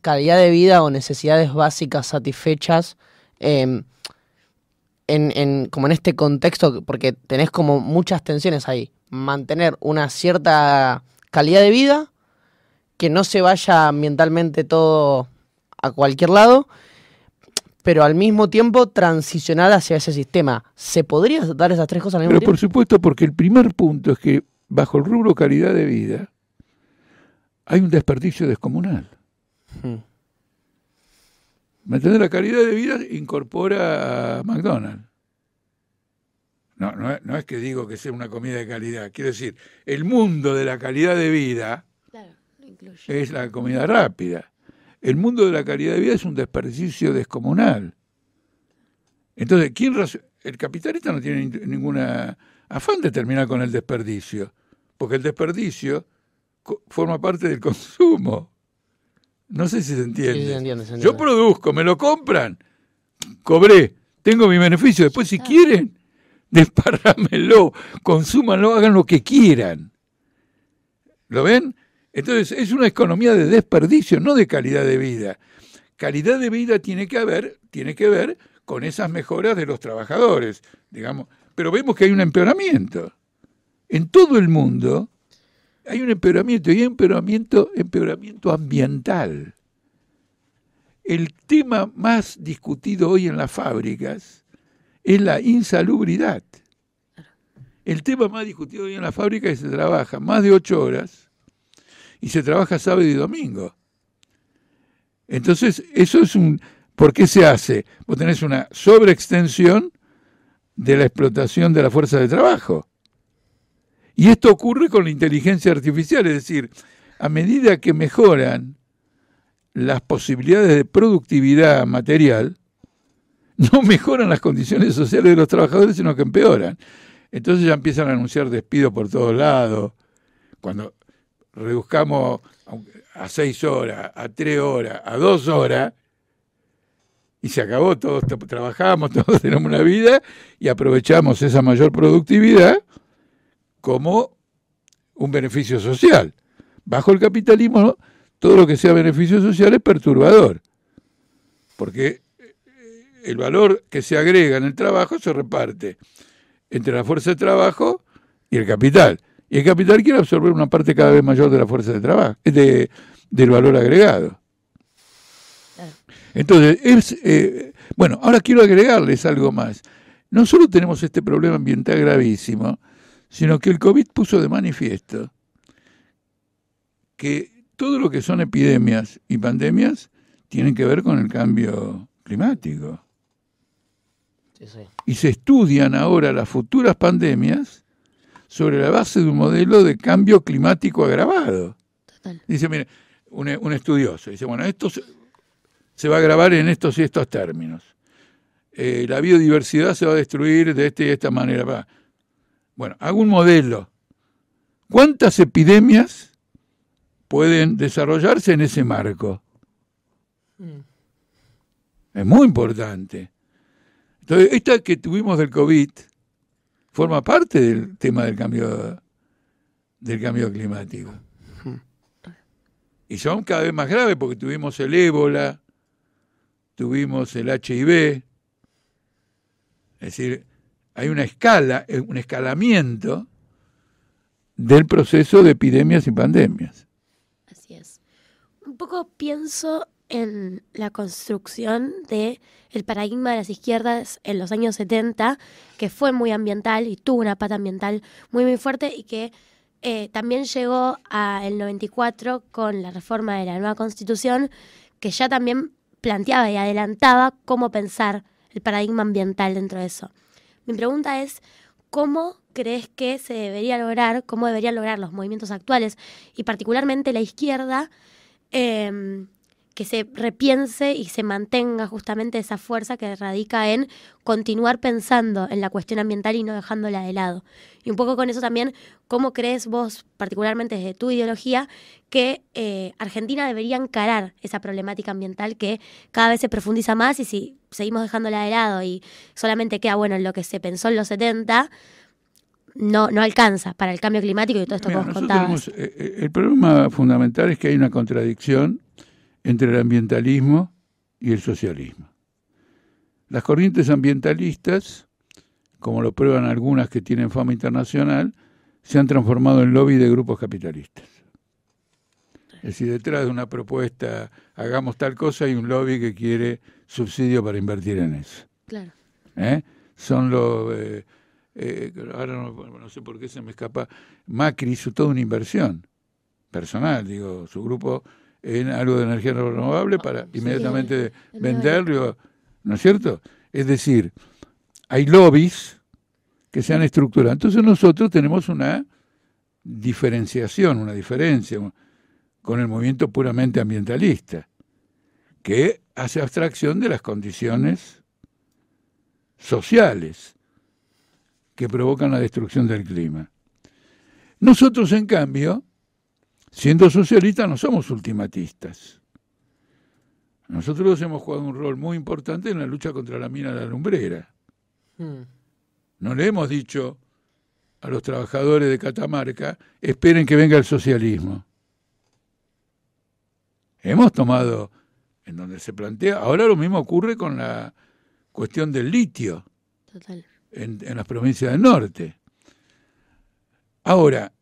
calidad de vida o necesidades básicas satisfechas em, en, como en este contexto, porque tenés como muchas tensiones ahí. Mantener una cierta calidad de vida, que no se vaya ambientalmente todo a cualquier lado, pero al mismo tiempo transicionar hacia ese sistema. ¿Se podría dar esas tres cosas al mismo pero Por supuesto, porque el primer punto es que bajo el rubro calidad de vida hay un desperdicio descomunal. Mantener La calidad de vida incorpora a McDonald's. No, no, es que digo que sea una comida de calidad. Quiero decir, el mundo de la calidad de vida es la comida rápida. El mundo de la calidad de vida es un desperdicio descomunal. Entonces, ¿quién el capitalista no tiene ninguna afán de terminar con el desperdicio, porque el desperdicio forma parte del consumo. No sé si se entiende. Yo produzco, me lo compran, cobré, tengo mi beneficio. Después, si quieren, desparrámelo, consúmanlo, hagan lo que quieran. ¿Lo ven? Entonces, es una economía de desperdicio, no de calidad de vida. Calidad de vida tiene que haber, tiene que ver con esas mejoras de los trabajadores, digamos. Pero vemos que hay un empeoramiento. En todo el mundo, hay un empeoramiento y hay empeoramiento, empeoramiento ambiental. El tema más discutido hoy en las fábricas es la insalubridad. El tema más discutido hoy en las fábricas es que se trabaja más de ocho horas y se trabaja sábado y domingo. Entonces, eso es un... ¿Por qué se hace? Vos tenés una sobreextensión de la explotación de la fuerza de trabajo. Y esto ocurre con la inteligencia artificial, es decir, a medida que mejoran las posibilidades de productividad material, no mejoran las condiciones sociales de los trabajadores, sino que empeoran. Entonces ya empiezan a anunciar despidos por todos lados. Cuando reduzcamos a seis horas, a tres horas, a dos horas, y se acabó, todos trabajamos, todos tenemos una vida y aprovechamos esa mayor productividad como un beneficio social. Bajo el capitalismo, todo lo que sea beneficio social es perturbador, porque eh, el valor que se agrega en el trabajo se reparte entre la fuerza de trabajo y el capital. Y el capital quiere absorber una parte cada vez mayor de la fuerza de trabajo, de, del valor agregado. Entonces, es, eh, bueno, ahora quiero agregarles algo más. No solo tenemos este problema ambiental gravísimo, sino que el COVID puso de manifiesto que todo lo que son epidemias y pandemias tienen que ver con el cambio climático. Y se estudian ahora las futuras pandemias sobre la base de un modelo de cambio climático agravado. Dice, mire, un, estudioso dice, bueno, esto se, va a agravar en estos y estos términos. Eh, la biodiversidad se va a destruir de esta y esta manera. Bueno, hago un modelo. ¿Cuántas epidemias pueden desarrollarse en ese marco? Mm. Es muy importante. Entonces, esta que tuvimos del COVID forma parte del tema del cambio del cambio climático. Y son cada vez más graves porque tuvimos el ébola, tuvimos el HIV. Es decir, hay una escala, eh, un escalamiento del proceso de epidemias y pandemias. Así es. Un poco pienso en la construcción de el paradigma de las izquierdas en los años 70, que fue muy ambiental y tuvo una pata ambiental muy muy fuerte y que eh, también llegó al 94 con la reforma de la nueva constitución, que ya también planteaba y adelantaba cómo pensar el paradigma ambiental dentro de eso. Mi pregunta es, ¿cómo crees que se debería lograr, cómo deberían lograr los movimientos actuales y particularmente la izquierda, em, que se repiense y se mantenga justamente esa fuerza que radica en continuar pensando en la cuestión ambiental y no dejándola de lado. Y un poco con eso también, ¿cómo crees vos, particularmente desde tu ideología, que eh, Argentina debería encarar esa problemática ambiental que cada vez se profundiza más y si seguimos dejándola de lado y solamente queda bueno en lo que se pensó en los 70, no, no alcanza para el cambio climático y todo esto que vos contabas. Eh, eh, el problema fundamental es que hay una contradicción entre el ambientalismo y el socialismo. Las corrientes ambientalistas, como lo prueban algunas que tienen fama internacional, se han transformado en lobby de grupos capitalistas. Es decir, detrás de una propuesta, hagamos tal cosa, hay un lobby que quiere subsidio para invertir en eso. Claro. ¿Eh? Son los... Eh, eh, ahora no, no, sé por qué se me escapa. Macri hizo toda una inversión personal, digo, su grupo en algo de energía renovable para inmediatamente venderlo, ¿no es cierto? Es decir, hay lobbies que se han estructurado. Entonces nosotros tenemos una diferenciación, una diferencia con el movimiento puramente ambientalista, que hace abstracción de las condiciones sociales que provocan la destrucción del clima. Nosotros, en cambio, Siendo socialistas no somos ultimatistas. Nosotros hemos jugado un rol muy importante en la lucha contra la mina de la lumbrera. Hmm. No le hemos dicho a los trabajadores de Catamarca, esperen que venga el socialismo. Hemos tomado en donde se plantea, ahora lo mismo ocurre con la cuestión del litio En, en las provincias del norte. Ahora,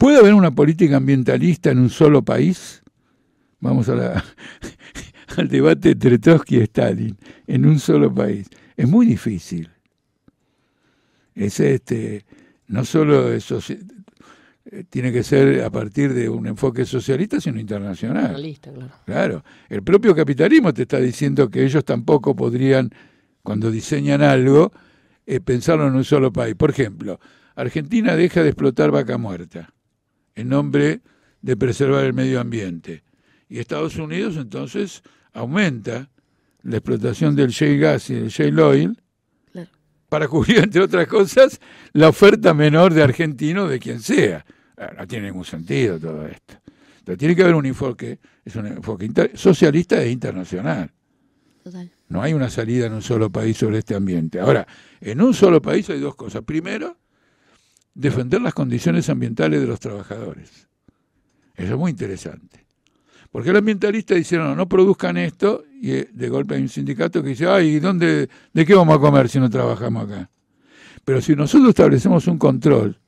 ¿Puede haber una política ambientalista en un solo país? Vamos a la, al debate entre Trotsky y Stalin, en un solo país. Es muy difícil. Es este, no solo eso tiene que ser a partir de un enfoque socialista, sino internacional. claro. claro. El propio capitalismo te está diciendo que ellos tampoco podrían, cuando diseñan algo, eh, pensarlo en un solo país. Por ejemplo, Argentina deja de explotar vaca muerta en nombre de preservar el medio ambiente. Y Estados Unidos entonces aumenta la explotación del shale gas y del shale oil para cubrir, entre otras cosas, la oferta menor de argentino de quien sea. Ah, no tiene ningún sentido todo esto. Entonces, tiene que haber un enfoque, es un enfoque socialista e internacional. No hay una salida en un solo país sobre este ambiente. Ahora, en un solo país hay dos cosas. Primero, defender las condiciones ambientales de los trabajadores. Eso es muy interesante. Porque los ambientalistas dijeron, no, no produzcan esto, y eh, de golpe hay un sindicato que dice, ay, ¿dónde, ¿de qué vamos a comer si no trabajamos acá? Pero si nosotros establecemos un control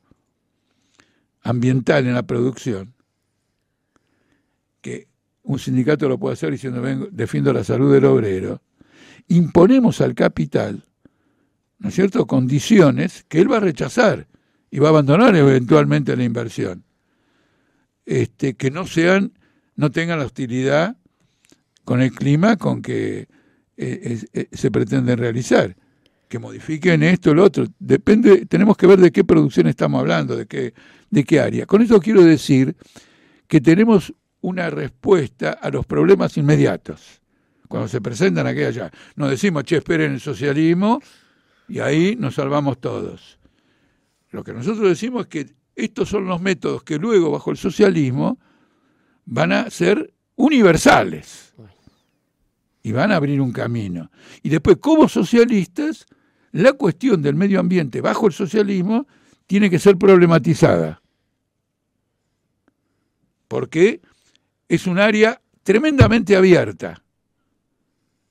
ambiental en la producción, que un sindicato lo puede hacer diciendo, vengo, defiendo la salud del obrero, imponemos al capital, ¿no es cierto?, condiciones que él va a rechazar y va a abandonar eventualmente la inversión. Este, que no sean, no tengan la hostilidad con el clima con que eh, eh, se pretende realizar. Que modifiquen esto lo otro. Depende, tenemos que ver de qué producción estamos hablando, de qué, de qué área. Con esto quiero decir que tenemos una respuesta a los problemas inmediatos. Cuando se presentan aquí allá. Nos decimos, che, esperen el socialismo y ahí nos salvamos todos. Lo que nosotros decimos es que estos son los métodos que luego, bajo el socialismo, van a ser universales y van a abrir un camino. Y después, como socialistas, la cuestión del medio ambiente bajo el socialismo tiene que ser problematizada. Porque es un área tremendamente abierta,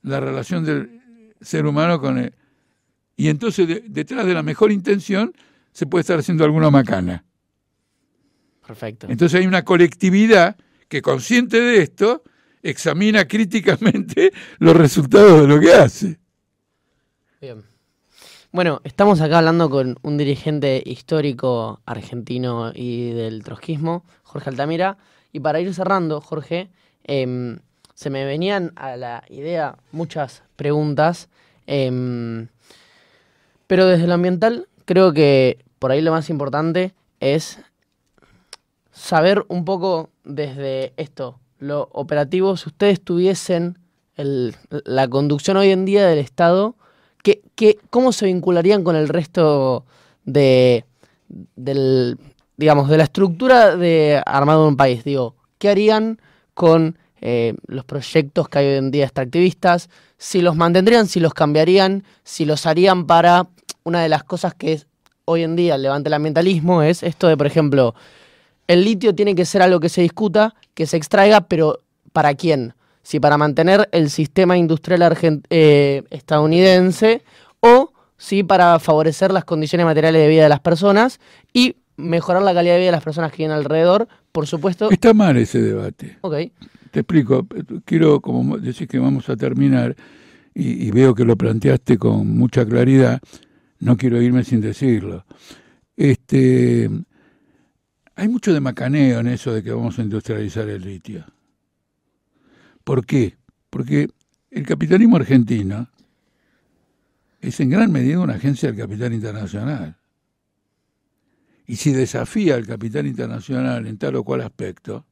la relación del ser humano con el... Y entonces, detrás de la mejor intención, se puede estar haciendo alguna macana. Perfecto. Entonces hay una colectividad que consciente de esto examina críticamente los resultados de lo que hace. Bien. Bueno, estamos acá hablando con un dirigente histórico argentino y del trotskismo, Jorge Altamira. Y para ir cerrando, Jorge, em, se me venían a la idea muchas preguntas, em, pero desde lo ambiental creo que por ahí lo más importante es saber un poco desde esto, lo operativo, si ustedes tuviesen la conducción hoy en día del Estado, ¿qué, cómo se vincularían con el resto de, del, digamos, de la estructura de armado de un país? Digo, ¿qué harían con eh, los proyectos que hay hoy en día extractivistas? Si los mantendrían, si los cambiarían, si los harían para una de las cosas que es, hoy en día levanta el ambientalismo es esto de, por ejemplo, el litio tiene que ser algo que se discuta, que se extraiga, pero ¿para quién? Si para mantener el sistema industrial eh, estadounidense o si para favorecer las condiciones materiales de vida de las personas y mejorar la calidad de vida de las personas que vienen alrededor, por supuesto. Está mal ese debate. Ok. Te explico. Quiero, como decir que vamos a terminar, y, y veo que lo planteaste con mucha claridad, no quiero irme sin decirlo. Este, hay mucho de macaneo en eso de que vamos a industrializar el litio. ¿Por qué? Porque el capitalismo argentino es en gran medida una agencia del capital internacional. Y si desafía al capital internacional en tal o cual aspecto,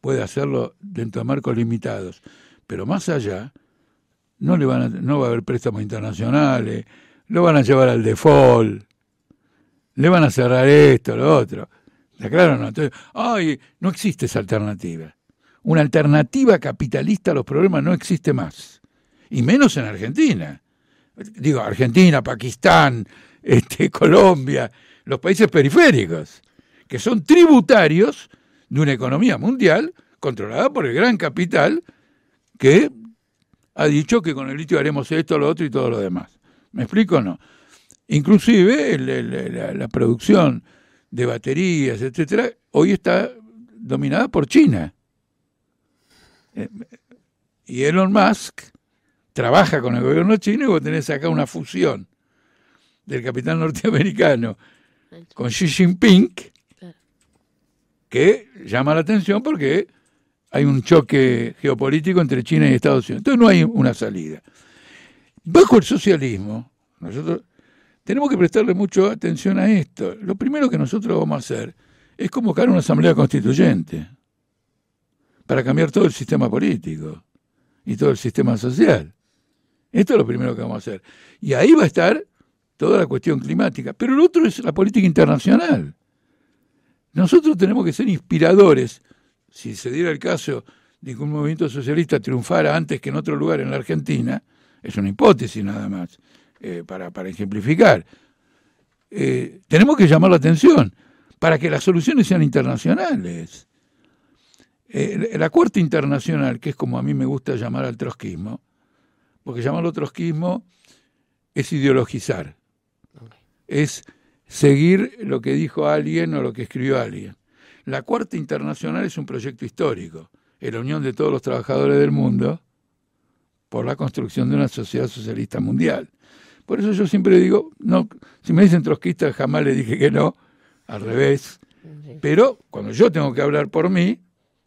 puede hacerlo dentro de marcos limitados. Pero más allá, no, le van a, no va a haber préstamos internacionales, lo van a llevar al default, le van a cerrar esto, lo otro. ¿Está claro no? Entonces, ay, no existe esa alternativa una alternativa capitalista a los problemas no existe más. Y menos en Argentina. Digo, Argentina, Pakistán, este, Colombia, los países periféricos, que son tributarios de una economía mundial controlada por el gran capital que ha dicho que con el litio haremos esto, lo otro y todo lo demás. ¿Me explico o no? Inclusive la, producción de baterías, etcétera, hoy está dominada por China. Y Elon Musk trabaja con el gobierno chino y vos tenés acá una fusión del capital norteamericano con Xi Jinping que llama la atención porque hay un choque geopolítico entre China y Estados Unidos. Entonces no hay una salida. Bajo el socialismo, nosotros tenemos que prestarle mucha atención a esto. Lo primero que nosotros vamos a hacer es convocar una asamblea constituyente para cambiar todo el sistema político y todo el sistema social. Esto es lo primero que vamos a hacer. Y ahí va a estar toda la cuestión climática. Pero lo otro es la política internacional. Nosotros tenemos que ser inspiradores. Si se diera el caso de que un movimiento socialista triunfara antes que en otro lugar en la Argentina, es una hipótesis nada más, eh, para, para, ejemplificar. Eh, tenemos que llamar la atención para que las soluciones sean internacionales. Eh, la Corte Internacional, que es como a mí me gusta llamar al trotskismo, porque llamarlo trotskismo es ideologizar, es seguir lo que dijo alguien o lo que escribió alguien. La Corte Internacional es un proyecto histórico, es la unión de todos los trabajadores del mundo por la construcción de una sociedad socialista mundial. Por eso yo siempre digo, no, si me dicen trotskista jamás le dije que no, al revés. Pero cuando yo tengo que hablar por mí,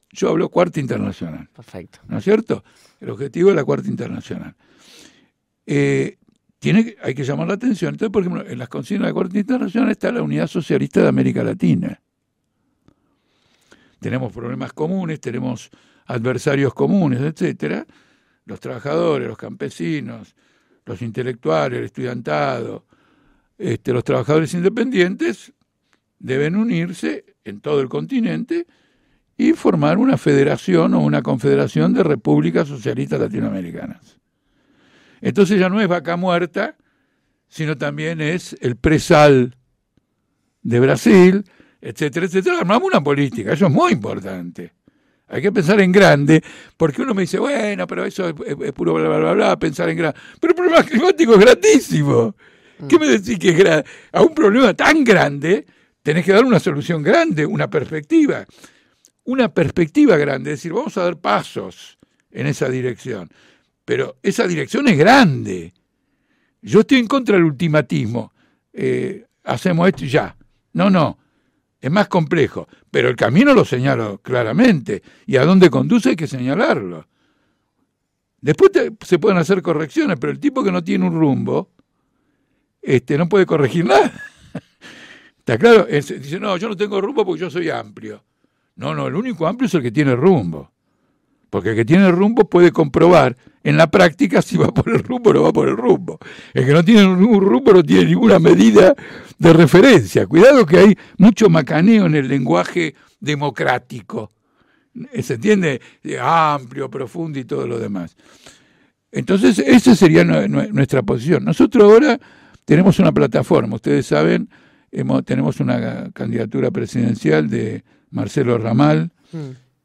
yo hablo cuarta internacional. Perfecto. ¿No es cierto? El objetivo es la cuarta internacional. Eh, tiene, hay que llamar la atención. Entonces, por ejemplo, en las consignas de la cuarta internacional está la unidad socialista de América Latina. Tenemos problemas comunes, tenemos adversarios comunes, etcétera. Los trabajadores, los campesinos, los intelectuales, el estudiantado, este, los trabajadores independientes deben unirse en todo el continente y formar una federación o una confederación de repúblicas socialistas latinoamericanas. Entonces ya no es vaca muerta, sino también es el presal de Brasil, etcétera, etcétera. Armamos una política, eso es muy importante. Hay que pensar en grande, porque uno me dice, bueno, pero eso es, puro bla, bla, bla, bla, pensar en grande. Pero el problema climático es grandísimo. ¿Qué me decís que es grande? A un problema tan grande tenés que dar una solución grande, una perspectiva una perspectiva grande, es decir, vamos a dar pasos en esa dirección. Pero esa dirección es grande. Yo estoy en contra del ultimatismo. Eh, hacemos esto y ya. No, no. Es más complejo. Pero el camino lo señalo claramente. Y a dónde conduce hay que señalarlo. Después se pueden hacer correcciones, pero el tipo que no tiene un rumbo, este, no puede corregir nada. ¿Está claro? dice, no, yo no tengo rumbo porque yo soy amplio. No, no, el único amplio es el que tiene rumbo. Porque el que tiene rumbo puede comprobar en la práctica si va por el rumbo o no va por el rumbo. El que no tiene ningún rumbo no tiene ninguna medida de referencia. Cuidado que hay mucho macaneo en el lenguaje democrático. ¿Se entiende? Amplio, profundo y todo lo demás. Entonces, esa sería nuestra posición. Nosotros ahora tenemos una plataforma, ustedes saben, tenemos una candidatura presidencial de Marcelo Ramal mm.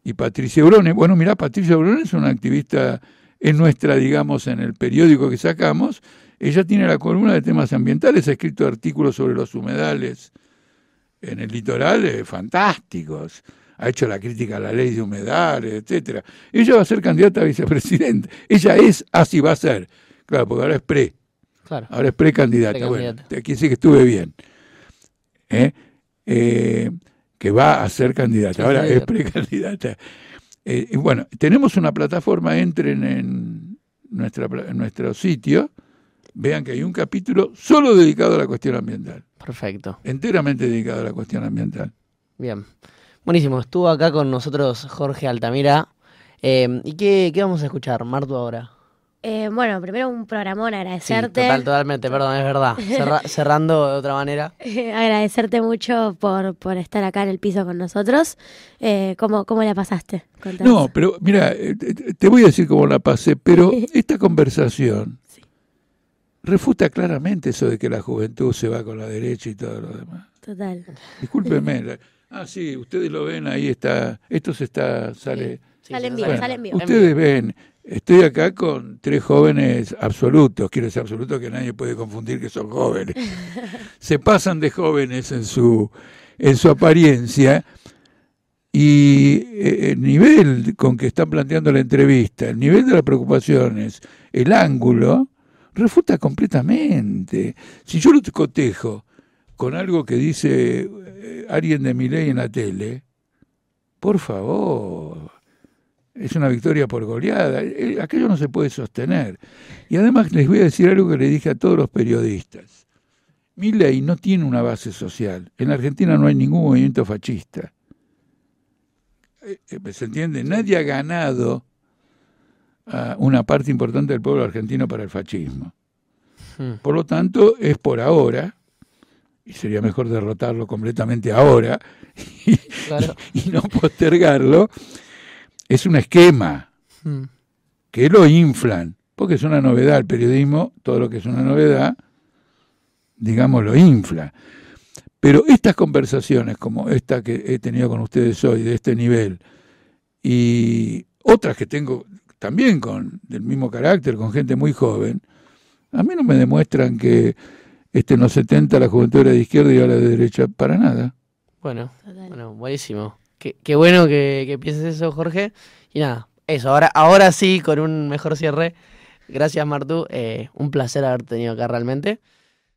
y Patricia Brone. Bueno, mira, Patricia Brone es una activista, en nuestra, digamos, en el periódico que sacamos. Ella tiene la columna de temas ambientales, ha escrito artículos sobre los humedales en el litoral eh, fantásticos. Ha hecho la crítica a la ley de humedales, etcétera. Ella va a ser candidata a vicepresidente. Ella es, así va a ser. Claro, porque ahora es pre. Claro. Ahora es precandidata. Bueno, aquí sí que estuve bien. ¿Eh? Eh, que va a ser candidata, ahora es precandidata. Eh, bueno, tenemos una plataforma, entren en, nuestra, en nuestro sitio, vean que hay un capítulo solo dedicado a la cuestión ambiental. Perfecto. Enteramente dedicado a la cuestión ambiental. Bien. Buenísimo, estuvo acá con nosotros Jorge Altamira. ¿Y qué, qué vamos a escuchar, Marto, ahora? Eh, bueno, primero un programón, agradecerte. total, totalmente, perdón, es verdad. cerrando de otra manera. agradecerte mucho por, por estar acá en el piso con nosotros. Eh, ¿cómo, ¿Cómo la pasaste? No, pero mira, eh, te voy a decir cómo la pasé, pero esta conversación refuta claramente eso de que la juventud se va con la derecha y todo lo demás. Total. Discúlpeme. ah, sí, ustedes lo ven, ahí está, esto se está, sale... salen bien, salen bien. Ustedes ven, Estoy acá con tres jóvenes absolutos, quiero decir absolutos que nadie puede confundir que son jóvenes. Se pasan de jóvenes en su, en su apariencia y eh, el nivel con que están planteando la entrevista, el nivel de las preocupaciones, el ángulo, refuta completamente. Si yo lo cotejo con algo que dice eh, alguien de mi ley en la tele, por favor, es una victoria por goleada. Eh, aquello no se puede sostener. Y además les voy a decir algo que le dije a todos los periodistas. Mi ley no tiene una base social. En Argentina no hay ningún movimiento fascista. Eh, eh, ¿Se entiende? Nadie ha ganado una parte importante del pueblo argentino para el fascismo. Hmm. Por lo tanto, es por ahora, y sería mejor derrotarlo completamente ahora y no postergarlo, es un esquema hmm. que lo inflan, porque es una novedad el periodismo, todo lo que es una novedad, digamos, lo infla. Pero estas conversaciones, como esta que he tenido con ustedes hoy, de este nivel, y otras que tengo también con del mismo carácter, con gente muy joven, a mí no me demuestran que este, en los 70 la juventud era de izquierda y ahora de derecha, para nada. Bueno, bueno buenísimo. Qué, bueno que, pienses eso, Jorge. Y nada, eso. Ahora, ahora sí, con un mejor cierre. Gracias, Martú. Eh, un placer haberte tenido acá realmente.